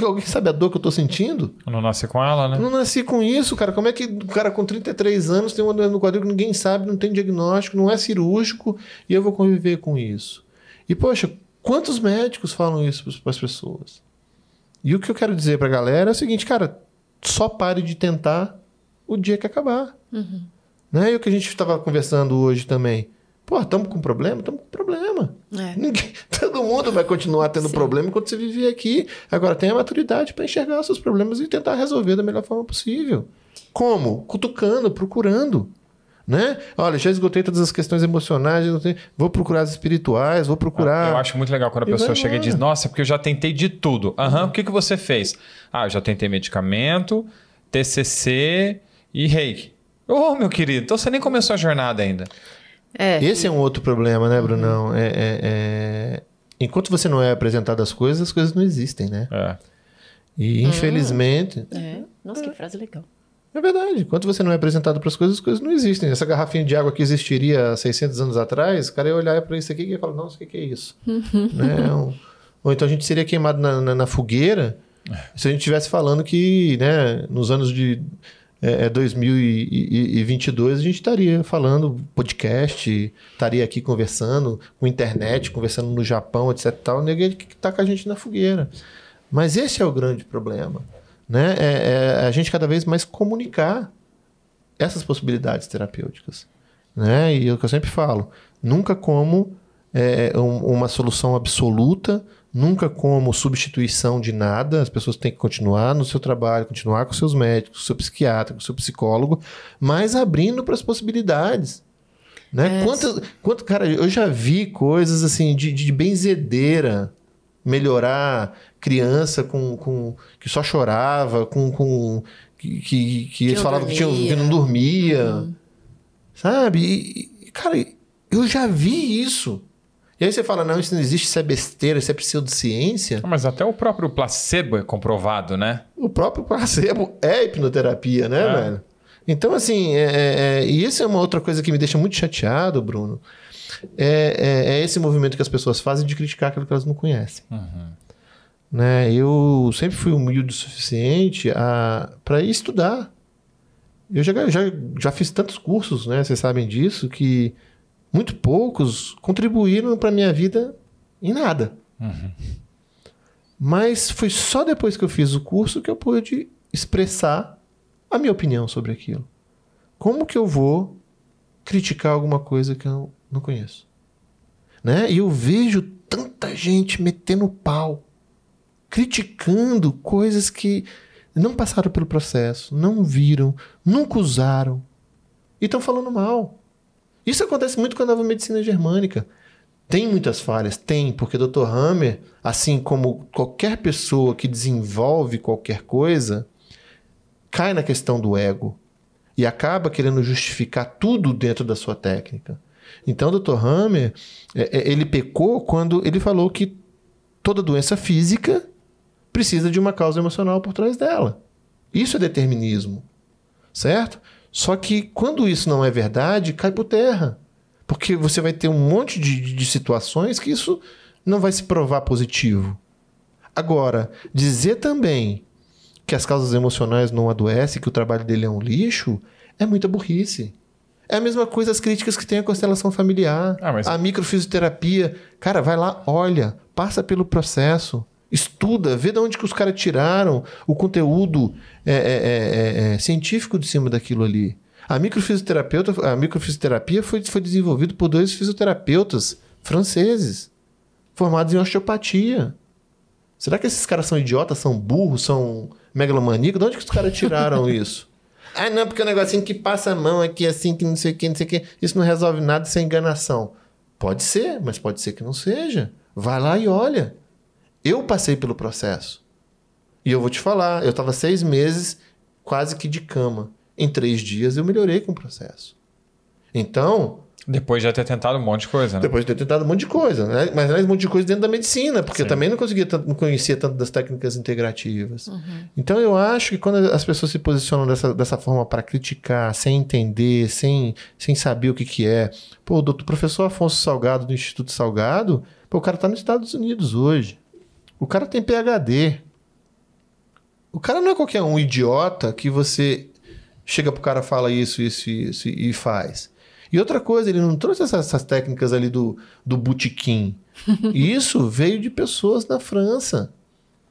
Alguém sabe a dor que eu tô sentindo? Eu não nasci com ela, né? Eu não nasci com isso, cara. Como é que o cara com 33 anos tem uma doença no quadril que ninguém sabe, não tem diagnóstico, não é cirúrgico e eu vou conviver com isso? E, poxa, quantos médicos falam isso para as pessoas? E o que eu quero dizer para a galera é o seguinte, cara, só pare de tentar o dia que acabar. Uhum. Né? E o que a gente estava conversando hoje também. Pô, estamos com problema? Estamos com problema. É. Ninguém- todo mundo vai continuar tendo Sim. problema enquanto você viver aqui. Agora, tenha maturidade para enxergar os seus problemas e tentar resolver da melhor forma possível. Como? Cutucando, procurando. Né? Olha, já esgotei todas as questões emocionais, vou procurar as espirituais, vou procurar. Eu acho muito legal quando a E pessoa chega e diz: Nossa, porque eu já tentei de tudo. Aham, o que, que você fez? Ah, eu já tentei medicamento, TCC e reiki. Ô, meu querido, então você nem começou a jornada ainda. É. Esse é um outro problema, né, Brunão? É, é- é- Enquanto você não é apresentado as coisas, as coisas não existem, né? É. E infelizmente. É. Nossa, que frase legal. É verdade. Enquanto você não é apresentado para as coisas, as coisas não existem. Essa garrafinha de água que existiria há 600 anos atrás, o cara ia olhar para isso aqui e ia falar: Nossa, o que, que é isso? né? Um- Ou então a gente seria queimado na, na- na fogueira se a gente estivesse falando que né, nos anos de é, é, 2022 a gente estaria falando podcast, estaria aqui conversando com internet, conversando no Japão, etc. Tal, ninguém que tá com a gente na fogueira. Mas esse é o grande problema. Né? É, é a gente cada vez mais comunicar essas possibilidades terapêuticas. Né? E é o que eu sempre falo, nunca como é, um- uma solução absoluta, nunca como substituição de nada. As pessoas têm que continuar no seu trabalho, continuar com seus médicos, com seu psiquiatra, com seu psicólogo, mas abrindo para as possibilidades. Né? É, Quantas, quanto, cara, eu já vi coisas assim de, de benzedeira melhorar criança com, com que só chorava, com, com que, que, que eles falavam que, tinham, que não dormia. dormia, sabe? E, cara, eu já vi isso. E aí você fala, não, isso não existe, isso é besteira, isso é pseudociência. Ah, Mas até o próprio placebo é comprovado, né? O próprio placebo é hipnoterapia, né, É. velho? Então, assim, é, é- é- e isso é uma outra coisa que me deixa muito chateado, Bruno. É, é- é esse movimento que as pessoas fazem de criticar aquilo que elas não conhecem. Né? Eu sempre fui humilde o suficiente para estudar. Eu já, já, já fiz tantos cursos, né? Vocês sabem disso, que muito poucos contribuíram para minha vida em nada. Mas foi só depois que eu fiz o curso que eu pude expressar a minha opinião sobre aquilo. Como que eu vou criticar alguma coisa que eu não conheço? Né? E eu vejo tanta gente metendo pau, criticando coisas que não passaram pelo processo, não viram, nunca usaram e estão falando mal. Isso acontece muito com a nova medicina germânica. Tem muitas falhas? Tem, porque o Dr. Hammer, assim como qualquer pessoa que desenvolve qualquer coisa, cai na questão do ego e acaba querendo justificar tudo dentro da sua técnica. Então, o Dr. Hammer, é, é, ele pecou quando ele falou que toda doença física precisa de uma causa emocional por trás dela. Isso é determinismo, certo? Só que quando isso não é verdade, cai por terra. Porque você vai ter um monte de, de- situações que isso não vai se provar positivo. Agora, dizer também que as causas emocionais não adoecem, que o trabalho dele é um lixo, é muita burrice. É a mesma coisa as críticas que tem a constelação familiar, Ah, mas- a microfisioterapia. Cara, vai lá, olha, passa pelo processo, estuda, vê de onde que os caras tiraram o conteúdo é, é, é, é, é, científico de cima daquilo ali. A microfisioterapeuta, a microfisioterapia foi, foi desenvolvida por dois fisioterapeutas franceses, formados em osteopatia. Será que esses caras são idiotas, são burros, são megalomaníacos? De onde que os caras tiraram isso? Ah, não, porque é um negocinho que passa a mão aqui assim, que não sei o que, não sei o que. Isso não resolve nada, isso é enganação. Pode ser, mas pode ser que não seja. Vai lá e olha. Eu passei pelo processo. E eu vou te falar, eu estava seis meses quase que de cama. Em três dias eu melhorei com o processo. Então, Depois de já ter tentado um monte de coisa, né? depois de ter tentado um monte de coisa, né? Mas um monte de coisa dentro da medicina, porque eu Sim. também não conseguia tanto, não conhecia tanto das técnicas integrativas. Então eu acho que quando as pessoas se posicionam dessa, dessa forma para criticar, sem entender, sem, sem saber o que, que é. Pô, o doutor, professor Afonso Salgado do Instituto Salgado, pô, o cara tá nos Estados Unidos hoje. O cara tem PhD. O cara não é qualquer um idiota que você chega pro cara, fala isso, isso, isso e faz. E outra coisa, ele não trouxe essas, essas técnicas ali do, do botequim. Isso veio de pessoas na França,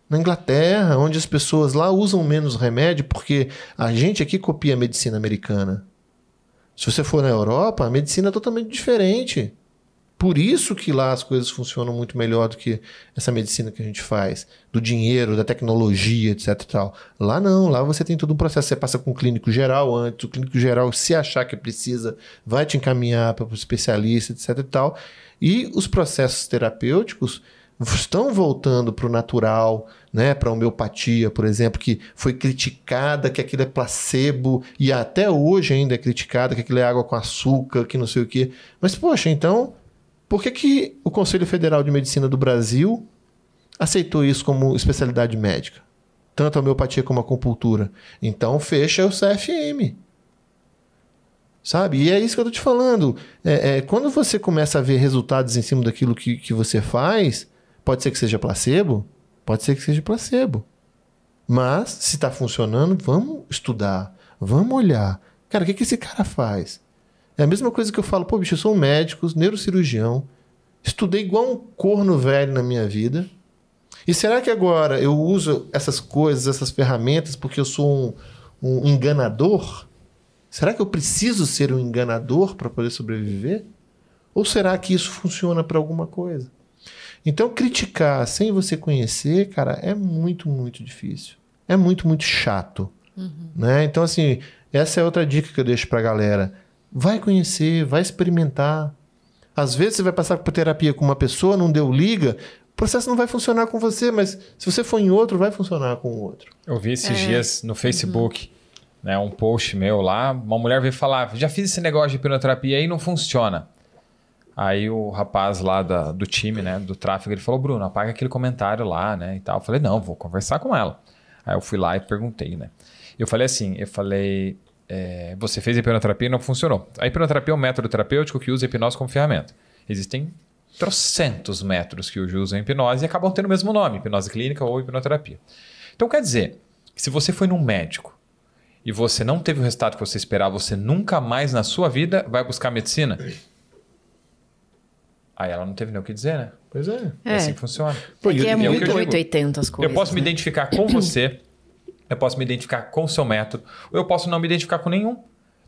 na Inglaterra, onde as pessoas lá usam menos remédio, porque a gente aqui copia a medicina americana. Se você for na Europa, a medicina é totalmente diferente. Por isso que lá as coisas funcionam muito melhor do que essa medicina que a gente faz, do dinheiro, da tecnologia, etc tal. Lá não, lá você tem todo um processo, você passa com o clínico geral antes, o clínico geral, se achar que precisa, vai te encaminhar para o especialista, etc tal. E os processos terapêuticos estão voltando para o natural, né, para a homeopatia, por exemplo, que foi criticada que aquilo é placebo e até hoje ainda é criticada que aquilo é água com açúcar, que não sei o quê. Mas poxa, então por que, que o Conselho Federal de Medicina do Brasil aceitou isso como especialidade médica? Tanto a homeopatia como a acupuntura. Então fecha o CFM. Sabe? E é isso que eu tô te falando. É, é, quando você começa a ver resultados em cima daquilo que, que você faz, pode ser que seja placebo, pode ser que seja placebo. Mas, se está funcionando, vamos estudar, vamos olhar. Cara, o que, que esse cara faz? É a mesma coisa que eu falo, pô, bicho, eu sou um médico, neurocirurgião, estudei igual um corno velho na minha vida. E será que agora eu uso essas coisas, essas ferramentas, porque eu sou um, um enganador? Será que eu preciso ser um enganador para poder sobreviver? Ou será que isso funciona para alguma coisa? Então, criticar sem você conhecer, cara, é muito, muito difícil. É muito, muito chato. Uhum. Né? Então, assim, essa é outra dica que eu deixo para a galera Vai conhecer, vai experimentar. Às vezes você vai passar por terapia com uma pessoa, não deu liga, o processo não vai funcionar com você, mas se você for em outro, vai funcionar com o outro. Eu vi esses é. dias no Facebook, uhum. né, um post meu lá, uma mulher veio falar: já fiz esse negócio de hipnoterapia e não funciona. Aí o rapaz lá da, do time, né, do tráfego, ele falou: Bruno, apaga aquele comentário lá, né, e tal. Eu falei: não, vou conversar com ela. Aí eu fui lá e perguntei, né. Eu falei assim: eu falei, é, você fez hipnoterapia e não funcionou. A hipnoterapia é um método terapêutico que usa a hipnose como ferramenta. Existem trocentos métodos que usam a hipnose e acabam tendo o mesmo nome, hipnose clínica ou hipnoterapia. Então quer dizer que se você foi num médico e você não teve o resultado que você esperava, você nunca mais na sua vida vai buscar medicina? Aí ela não teve nem o que dizer, né? Pois é. É, é assim que funciona. Pô, é que é, é muito 880 as coisas. Eu posso né? me identificar com você eu posso me identificar com o seu método, ou eu posso não me identificar com nenhum.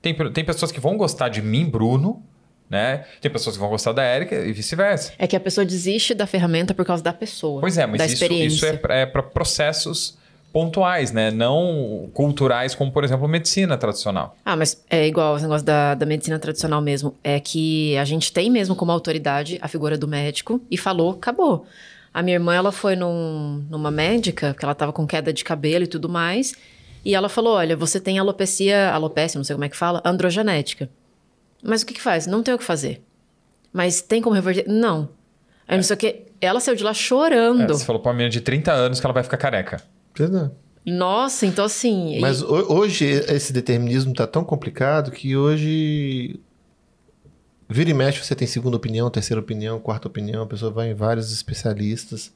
Tem, tem pessoas que vão gostar de mim, Bruno, né? Tem pessoas que vão gostar da Érica e vice-versa. É que a pessoa desiste da ferramenta por causa da pessoa. Pois é, mas isso, isso, é para é processos pontuais, né? Não culturais, como, por exemplo, medicina tradicional. Ah, mas é igual o negócio da, da medicina tradicional mesmo. É que a gente tem mesmo como autoridade a figura do médico e falou, acabou. A minha irmã, ela foi num, numa médica, porque ela tava com queda de cabelo e tudo mais. E ela falou: olha, você tem alopecia, alopecia, não sei como é que fala, androgenética. Mas o que que faz? Não tem o que fazer. Mas tem como reverter? Não. Aí não sei o que. Ela saiu de lá chorando. É, você falou pra uma menina de 30 anos que ela vai ficar careca. Verdade. Nossa, então assim. Mas e... hoje esse determinismo tá tão complicado que hoje Vira e mexe, você tem segunda opinião, terceira opinião, quarta opinião, a pessoa vai em vários especialistas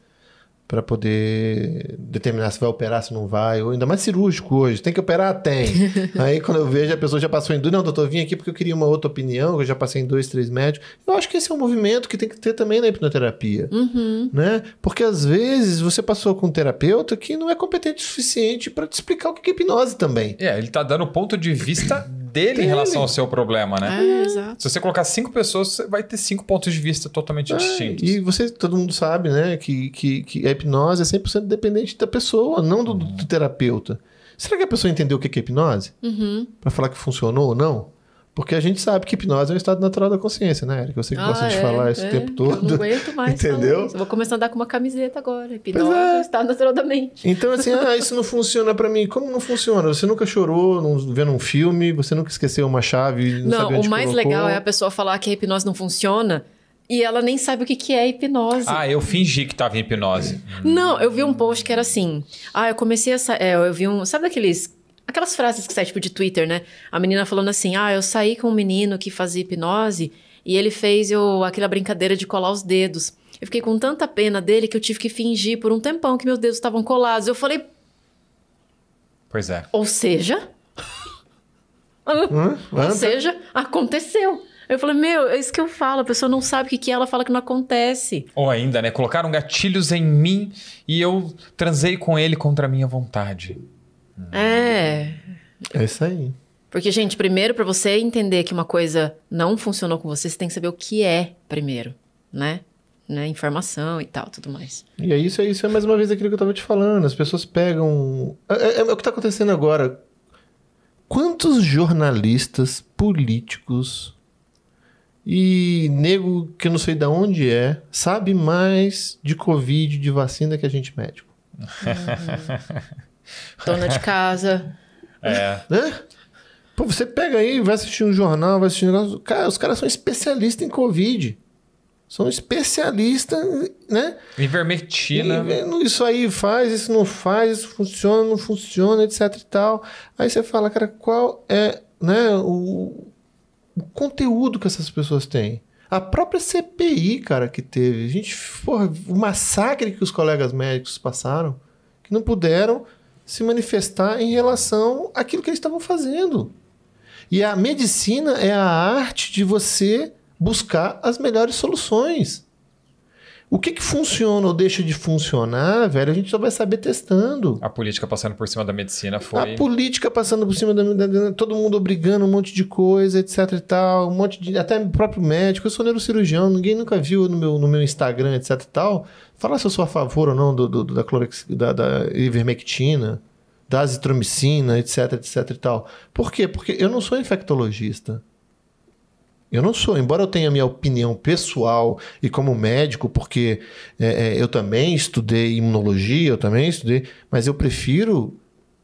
para poder determinar se vai operar, se não vai, ou ainda mais cirúrgico hoje. Tem que operar? Tem. Aí quando eu vejo, a pessoa já passou em dois. Não, doutor, vim aqui porque eu queria uma outra opinião, eu já passei em dois, três médicos. Eu acho que esse é um movimento que tem que ter também na hipnoterapia. Uhum. Né? Porque às vezes você passou com um terapeuta que não é competente o suficiente para te explicar o que é hipnose também. É, ele tá dando o ponto de vista dele em relação ao seu problema, né? É, exato. Se você colocar cinco pessoas, você vai ter cinco pontos de vista totalmente é, distintos. E você, todo mundo sabe, né, que, que, que a hipnose é 100% dependente da pessoa, não do, uhum. do, terapeuta. Será que a pessoa entendeu o que é hipnose? Uhum. Para falar que funcionou ou não? Porque a gente sabe que hipnose é um estado natural da consciência, né, Erika? Eu sei que ah, gosta de é, falar isso é, o tempo todo. Eu não aguento mais. Entendeu? Vou começar a andar com uma camiseta agora. Hipnose é. é um estado natural da mente. Então, assim, ah, isso não funciona para mim. Como não funciona? Você nunca chorou não, vendo um filme, você nunca esqueceu uma chave. Não, não o mais colocou. legal é a pessoa falar que a hipnose não funciona. E ela nem sabe o que, que é hipnose. Ah, eu fingi que tava em hipnose. Não, eu vi um post que era assim. Ah, eu comecei a. É, eu vi um. Sabe aqueles Aquelas frases que sai, tipo, de Twitter, né? A menina falando assim: ah, eu saí com um menino que fazia hipnose e ele fez eu, aquela brincadeira de colar os dedos. Eu fiquei com tanta pena dele que eu tive que fingir por um tempão que meus dedos estavam colados. Eu falei. Pois é. Ou seja. Hum, ou seja, aconteceu. Eu falei, meu, é isso que eu falo, a pessoa não sabe o que, que é, ela fala que não acontece. Ou ainda, né? Colocaram gatilhos em mim e eu transei com ele contra a minha vontade. É. É isso aí. Porque, gente, primeiro, para você entender que uma coisa não funcionou com você, você tem que saber o que é primeiro. né? né? Informação e tal, tudo mais. E é isso, é isso, é mais uma vez aquilo que eu tava te falando. As pessoas pegam. É, é- é o que tá acontecendo agora. Quantos jornalistas, políticos e nego que eu não sei de onde é, sabe mais de Covid, de vacina que a gente médico? Dona de casa. É. Né? Pô, você pega aí, vai assistir um jornal, vai assistir um negócio. Cara, os caras são especialistas em Covid. São especialistas, né? Ivermectina. E isso aí faz, isso não faz, isso funciona, não funciona, etc e tal. Aí você fala, cara, qual é né, o, o conteúdo que essas pessoas têm? A própria CPI, cara, que teve. A gente, porra, o massacre que os colegas médicos passaram, que não puderam se manifestar em relação àquilo que eles estavam fazendo. E a medicina é a arte de você buscar as melhores soluções. O que, que funciona ou deixa de funcionar, velho, a gente só vai saber testando. A política passando por cima da medicina foi. A política passando por cima da, da- todo mundo obrigando um monte de coisa, etc e tal, um monte de até o próprio médico, eu sou neurocirurgião, ninguém nunca viu no meu, no meu Instagram, etc e tal, falar se eu sou a favor ou não do, do- da, clorex, da, da ivermectina, da azitromicina, etc, etc e tal. Por quê? Porque eu não sou infectologista. Eu não sou, embora eu tenha minha opinião pessoal e como médico, porque é, é, eu também estudei imunologia, eu também estudei, mas eu prefiro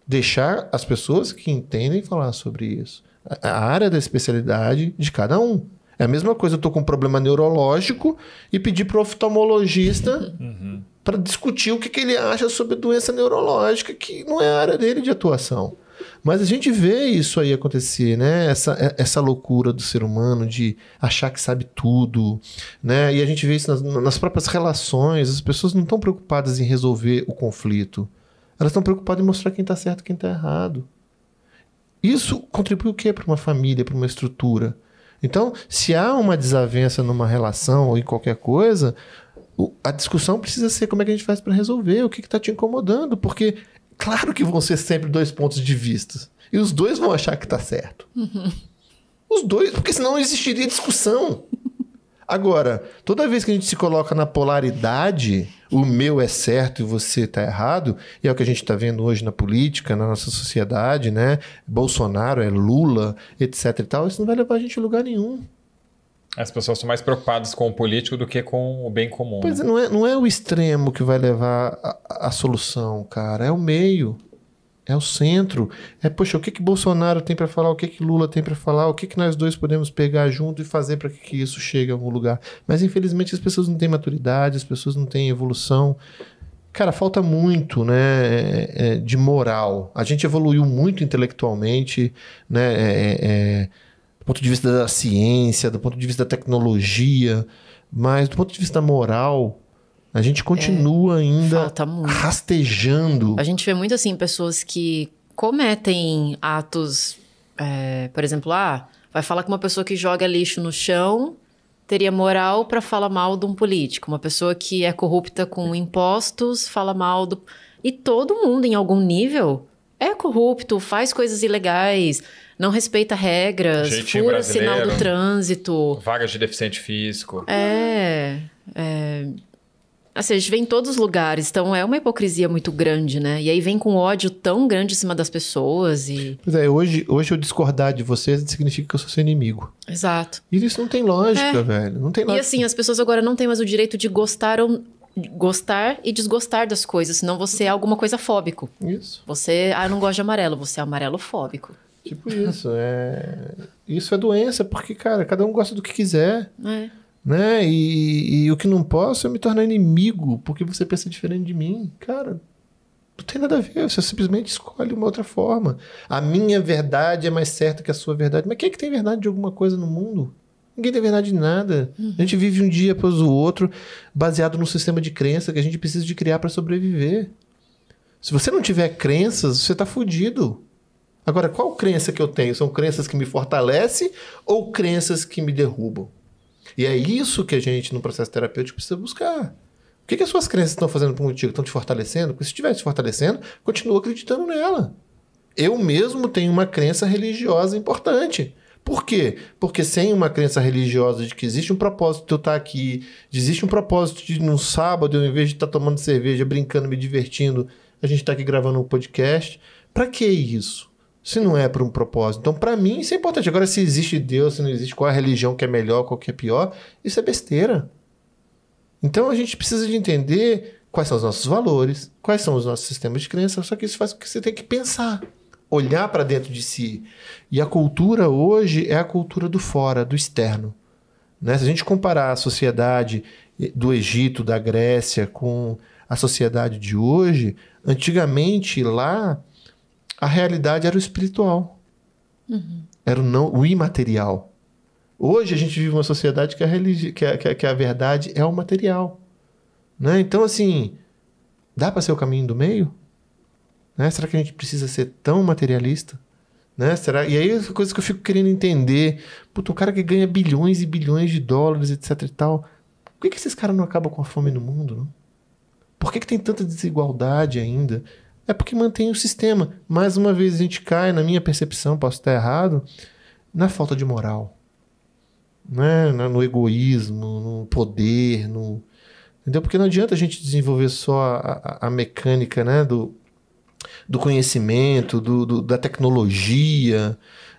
deixar as pessoas que entendem falar sobre isso. A, a área da especialidade de cada um. É a mesma coisa, eu tô com um problema neurológico e pedir para o oftalmologista para discutir o que, que ele acha sobre doença neurológica, que não é a área dele de atuação. Mas a gente vê isso aí acontecer, né? Essa, essa loucura do ser humano de achar que sabe tudo, né? E a gente vê isso nas, nas próprias relações. As pessoas não estão preocupadas em resolver o conflito. Elas estão preocupadas em mostrar quem está certo e quem está errado. Isso contribui o quê para uma família, para uma estrutura? Então, se há uma desavença numa relação ou em qualquer coisa, a discussão precisa ser como é que a gente faz para resolver, o que está te incomodando, porque claro que vão ser sempre dois pontos de vista. E os dois vão achar que está certo. Os dois, porque senão não existiria discussão. Agora, toda vez que a gente se coloca na polaridade, o meu é certo e você está errado, e é o que a gente está vendo hoje na política, na nossa sociedade, né? Bolsonaro é Lula, etc e tal, isso não vai levar a gente a lugar nenhum. As pessoas estão mais preocupadas com o político do que com o bem comum. Pois né? é, não é, não é o extremo que vai levar a, solução, cara. É o meio. É o centro. É, poxa, o que, que Bolsonaro tem para falar? O que, que Lula tem para falar? O que, que nós dois podemos pegar junto e fazer para que, que isso chegue a algum lugar? Mas, infelizmente, as pessoas não têm maturidade, as pessoas não têm evolução. Cara, falta muito, né, é, é, de moral. A gente evoluiu muito intelectualmente, né, é, é, do ponto de vista da ciência, do ponto de vista da tecnologia, mas do ponto de vista moral, a gente continua ainda Falta muito. rastejando. A gente vê muito assim pessoas que cometem atos, é, por exemplo, ah, vai falar com uma pessoa que joga lixo no chão, teria moral para falar mal de um político. Uma pessoa que é corrupta com impostos fala mal do. E todo mundo, em algum nível, é corrupto, faz coisas ilegais, não respeita regras, Jeitinho fura sinal do trânsito. Vagas de deficiente físico. É. é... Assim, a gente vê em todos os lugares, então é uma hipocrisia muito grande, né? E aí vem com ódio tão grande em cima das pessoas e. Pois é, hoje, hoje eu discordar de vocês significa que eu sou seu inimigo. Exato. E isso não tem lógica, É. velho. Não tem E lógica. assim, as pessoas agora não têm mais o direito de gostar ou gostar e desgostar das coisas, senão você é alguma coisa fóbico. Isso. Você, ah, eu não gosto de amarelo, você é amarelofóbico. Tipo isso. É... Isso é doença, porque, cara, cada um gosta do que quiser. É. né? E, e o que não posso é me tornar inimigo porque você pensa diferente de mim. Cara, não tem nada a ver. Você simplesmente escolhe uma outra forma. A minha verdade é mais certa que a sua verdade. Mas quem é que tem verdade de alguma coisa no mundo? Ninguém tem verdade de nada. A gente vive um dia após o outro baseado num sistema de crença que a gente precisa de criar para sobreviver. Se você não tiver crenças, você tá fudido. Agora, qual crença que eu tenho? São crenças que me fortalecem ou crenças que me derrubam? E é isso que a gente, no processo terapêutico, precisa buscar. O que, que as suas crenças estão fazendo contigo? Estão te fortalecendo? Porque se estiver te fortalecendo, continua acreditando nela. Eu mesmo tenho uma crença religiosa importante. Por quê? Porque sem uma crença religiosa de que existe um propósito de eu estar aqui, de existe um propósito de no sábado, eu, em vez de estar tomando cerveja, brincando, me divertindo, a gente está aqui gravando um podcast. Para que isso? Se não é para um propósito. Então, para mim, isso é importante. Agora, se existe Deus, se não existe, qual a religião que é melhor, qual que é pior, isso é besteira. Então, a gente precisa de entender quais são os nossos valores, quais são os nossos sistemas de crença, só que isso faz com que você tenha que pensar olhar para dentro de si. E a cultura hoje é a cultura do fora, do externo. Né? Se a gente comparar a sociedade do Egito, da Grécia, com a sociedade de hoje, antigamente lá a realidade era o espiritual. Uhum. Era o, não, o imaterial. Hoje a gente vive uma sociedade que a, religi que a, que a verdade é o material. Né? Então, assim, dá para ser o caminho do meio? Né? Será que a gente precisa ser tão materialista? Né? Será? E aí, coisa que eu fico querendo entender. Puta, um cara que ganha bilhões e bilhões de dólares, etc e tal. Por que, que esses caras não acabam com a fome no mundo? Não? Por que, que tem tanta desigualdade ainda? É porque mantém o sistema. Mais uma vez, a gente cai, na minha percepção, posso estar errado, na falta de moral. Né? No egoísmo, no poder, no. Entendeu? Porque não adianta a gente desenvolver só a, a, mecânica né? do, do conhecimento, do, do, da tecnologia,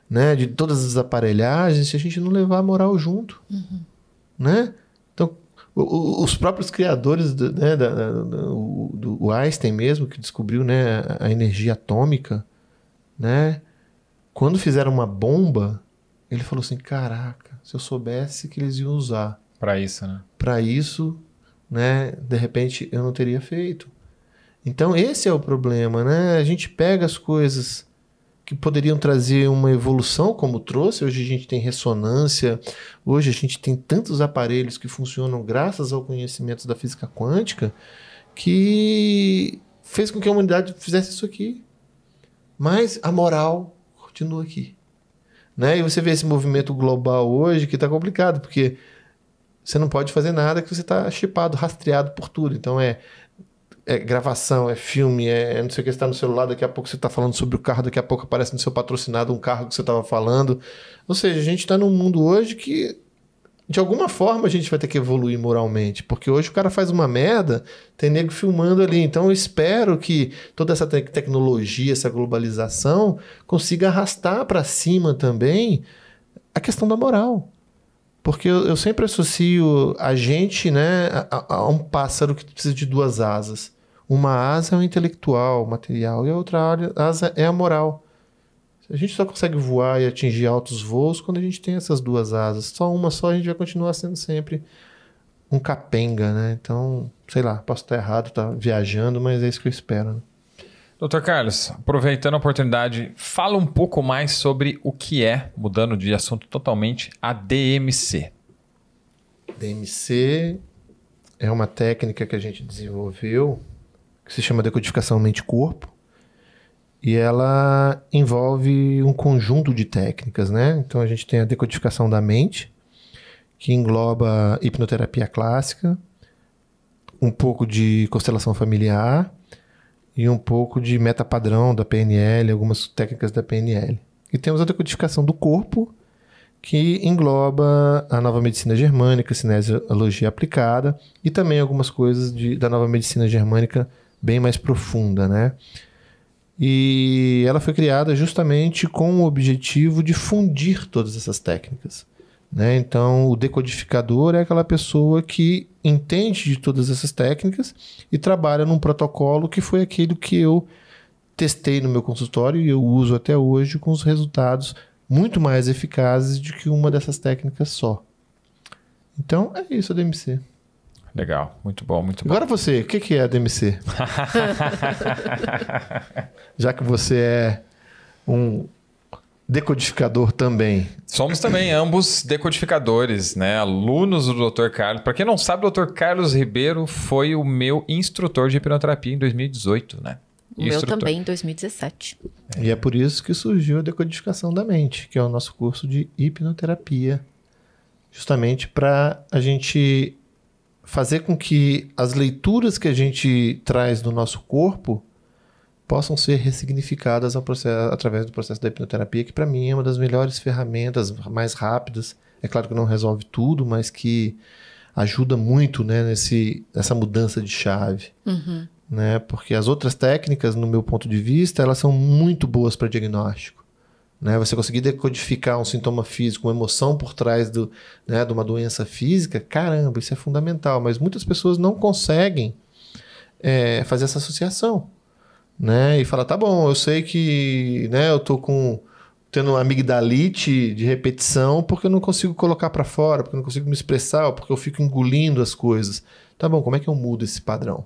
né, de todas as aparelhagens, se a gente não levar a moral junto, uhum. né? Os próprios criadores do, né, da, do, do Einstein mesmo, que descobriu né, a energia atômica, né? Quando fizeram uma bomba, ele falou assim, caraca, se eu soubesse que eles iam usar para isso, né? Para isso, né? De repente eu não teria feito. Então esse é o problema, né? A gente pega as coisas que poderiam trazer uma evolução, como trouxe. Hoje a gente tem ressonância, hoje a gente tem tantos aparelhos que funcionam graças ao conhecimento da física quântica que fez com que a humanidade fizesse isso aqui. Mas a moral continua aqui. Né? E você vê esse movimento global hoje que está complicado, porque você não pode fazer nada que você está chipado, rastreado por tudo. Então é é gravação, é filme, é não sei o que, você está no celular, daqui a pouco você está falando sobre o carro, daqui a pouco aparece no seu patrocinado um carro que você estava falando. Ou seja, a gente está num mundo hoje que, de alguma forma, a gente vai ter que evoluir moralmente. Porque hoje o cara faz uma merda, tem nego filmando ali. Então eu espero que toda essa te tecnologia, essa globalização, consiga arrastar para cima também a questão da moral. Porque eu, eu, sempre associo a gente né, a, a, um pássaro que precisa de duas asas. Uma asa é o intelectual, o material, e a outra asa é a moral. A gente só consegue voar e atingir altos voos quando a gente tem essas duas asas. Só uma só a gente vai continuar sendo sempre um capenga, né? Então, sei lá, posso estar errado, estar tá viajando, mas é isso que eu espero. Né? Doutor Carlos, aproveitando a oportunidade, fala um pouco mais sobre o que é, mudando de assunto totalmente, a DMC. DMC é uma técnica que a gente desenvolveu que se chama decodificação mente-corpo e ela envolve um conjunto de técnicas, né? Então a gente tem a decodificação da mente, que engloba hipnoterapia clássica, um pouco de constelação familiar e um pouco de meta-padrão da PNL, algumas técnicas da PNL. E temos a decodificação do corpo, que engloba a nova medicina germânica, cinesiologia aplicada, e também algumas coisas de, da nova medicina germânica bem mais profunda, né? E ela foi criada justamente com o objetivo de fundir todas essas técnicas. Né? Então, o decodificador é aquela pessoa que entende de todas essas técnicas e trabalha num protocolo que foi aquele que eu testei no meu consultório e eu uso até hoje com os resultados muito mais eficazes do que uma dessas técnicas só. Então, é isso a DMC. Legal, muito bom, muito bom. Agora você, o que é a DMC? Já que você é um decodificador também. Somos também ambos decodificadores, né? Alunos do Dr. Carlos. Para quem não sabe, o Dr. Carlos Ribeiro foi o meu instrutor de hipnoterapia em 2018, né? O meu também em 2017. É. E é por isso que surgiu a decodificação da mente, que é o nosso curso de hipnoterapia. Justamente para a gente fazer com que as leituras que a gente traz do nosso corpo possam ser ressignificadas processo, através do processo da hipnoterapia, que para mim é uma das melhores ferramentas, mais rápidas. É claro que não resolve tudo, mas que ajuda muito né, nesse, nessa mudança de chave. Uhum. Né? Porque as outras técnicas, no meu ponto de vista, elas são muito boas para diagnóstico. Né? Você conseguir decodificar um sintoma físico, uma emoção por trás do, né, de uma doença física, caramba, isso é fundamental. Mas muitas pessoas não conseguem é, fazer essa associação. Né? E falar, tá bom, eu sei que né, eu tô com tendo amigdalite de repetição porque eu não consigo colocar para fora, porque eu não consigo me expressar, ou porque eu fico engolindo as coisas. Tá bom, como é que eu mudo esse padrão?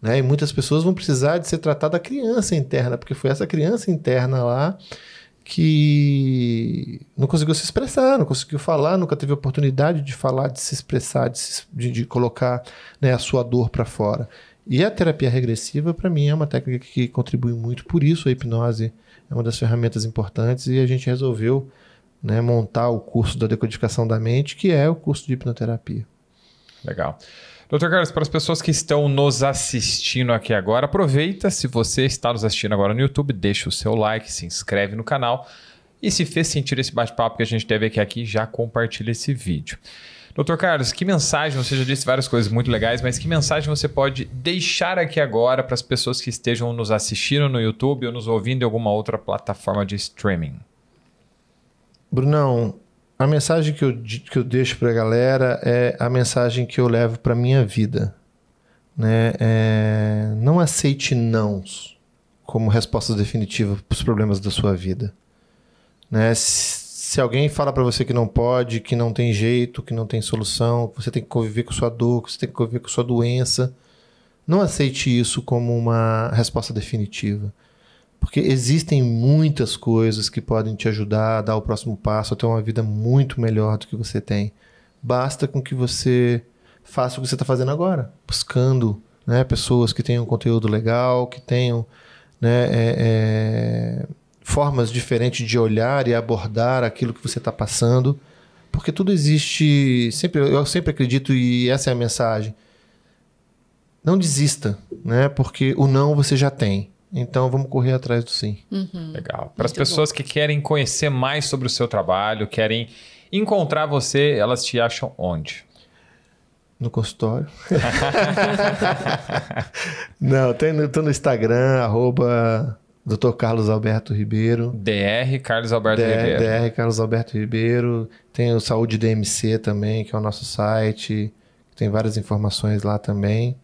Né? E muitas pessoas vão precisar de ser tratada a criança interna, porque foi essa criança interna lá que não conseguiu se expressar, não conseguiu falar, nunca teve oportunidade de falar, de se expressar, de, se, de, de colocar né, a sua dor para fora. E a terapia regressiva, para mim, é uma técnica que contribui muito. Por isso, a hipnose é uma das ferramentas importantes e a gente resolveu né, montar o curso da decodificação da mente, que é o curso de hipnoterapia. Legal. Doutor Carlos, para as pessoas que estão nos assistindo aqui agora, aproveita, se você está nos assistindo agora no YouTube, deixa o seu like, se inscreve no canal e se fez sentido esse bate-papo que a gente teve aqui, aqui, já compartilha esse vídeo. Doutor Carlos, que mensagem, você já disse várias coisas muito legais, mas que mensagem você pode deixar aqui agora para as pessoas que estejam nos assistindo no YouTube ou nos ouvindo em alguma outra plataforma de streaming? Brunão, a mensagem que eu, que eu deixo para a galera é a mensagem que eu levo para minha vida. Né? É, não aceite nãos como resposta definitiva para os problemas da sua vida. Né? Se, alguém fala para você que não pode, que não tem jeito, que não tem solução, que você tem que conviver com sua dor, que você tem que conviver com sua doença, não aceite isso como uma resposta definitiva. Porque existem muitas coisas que podem te ajudar a dar o próximo passo, a ter uma vida muito melhor do que você tem. Basta com que você faça o que você está fazendo agora, buscando né, pessoas que tenham conteúdo legal, que tenham né, é, é, formas diferentes de olhar e abordar aquilo que você está passando, porque tudo existe. Sempre, eu sempre acredito e essa é a mensagem. Não desista, né? Porque o não você já tem. Então vamos correr atrás do sim. Uhum. Legal. Para as pessoas bom. que querem conhecer mais sobre o seu trabalho, querem encontrar você, elas te acham onde? No consultório. Não, tem no, tô no Instagram, arroba Dr. Carlos Alberto Ribeiro. DR Carlos Alberto DR, Ribeiro. DR Carlos Alberto Ribeiro. Tem o Saúde DMC também, que é o nosso site. Tem várias informações lá também.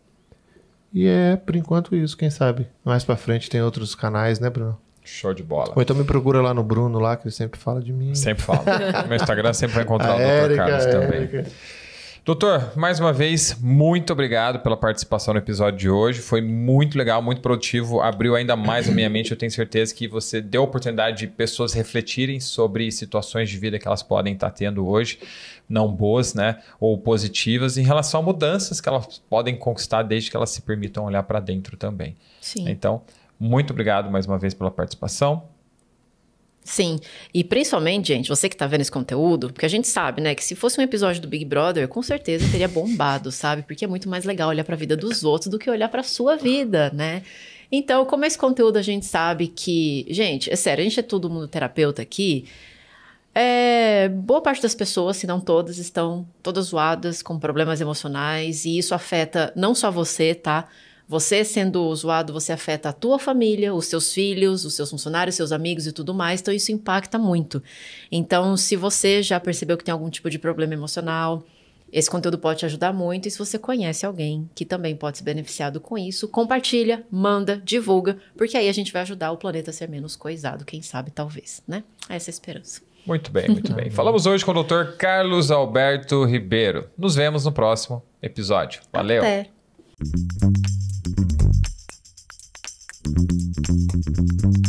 E é, por enquanto, isso. Quem sabe? Mais pra frente tem outros canais, né, Bruno? Show de bola. Ou então me procura lá no Bruno, lá, que ele sempre fala de mim. Sempre fala. Meu Instagram sempre vai encontrar a o Dr. Érica, Carlos também. Érica. Doutor, mais uma vez, muito obrigado pela participação no episódio de hoje. Foi muito legal, muito produtivo, abriu ainda mais a minha mente. Eu tenho certeza que você deu a oportunidade de pessoas refletirem sobre situações de vida que elas podem estar tendo hoje, não boas, né, ou positivas, em relação a mudanças que elas podem conquistar desde que elas se permitam olhar para dentro também. Sim. Então, muito obrigado mais uma vez pela participação. Sim, e principalmente, gente, você que tá vendo esse conteúdo, porque a gente sabe, né, que se fosse um episódio do Big Brother, com certeza teria bombado, sabe? Porque é muito mais legal olhar para a vida dos outros do que olhar para sua vida, né? Então, como esse conteúdo a gente sabe que, gente, é sério, a gente é todo mundo terapeuta aqui, é, boa parte das pessoas, se não todas, estão todas zoadas com problemas emocionais e isso afeta não só você, tá? Você sendo zoado, você afeta a tua família, os seus filhos, os seus funcionários, seus amigos e tudo mais, então isso impacta muito. Então, se você já percebeu que tem algum tipo de problema emocional, esse conteúdo pode te ajudar muito e se você conhece alguém que também pode se beneficiar com isso, compartilha, manda, divulga, porque aí a gente vai ajudar o planeta a ser menos coisado, quem sabe talvez, né? Essa é a esperança. Muito bem, muito bem. Falamos hoje com o Dr. Carlos Alberto Ribeiro. Nos vemos no próximo episódio. Valeu. Até. Thank you.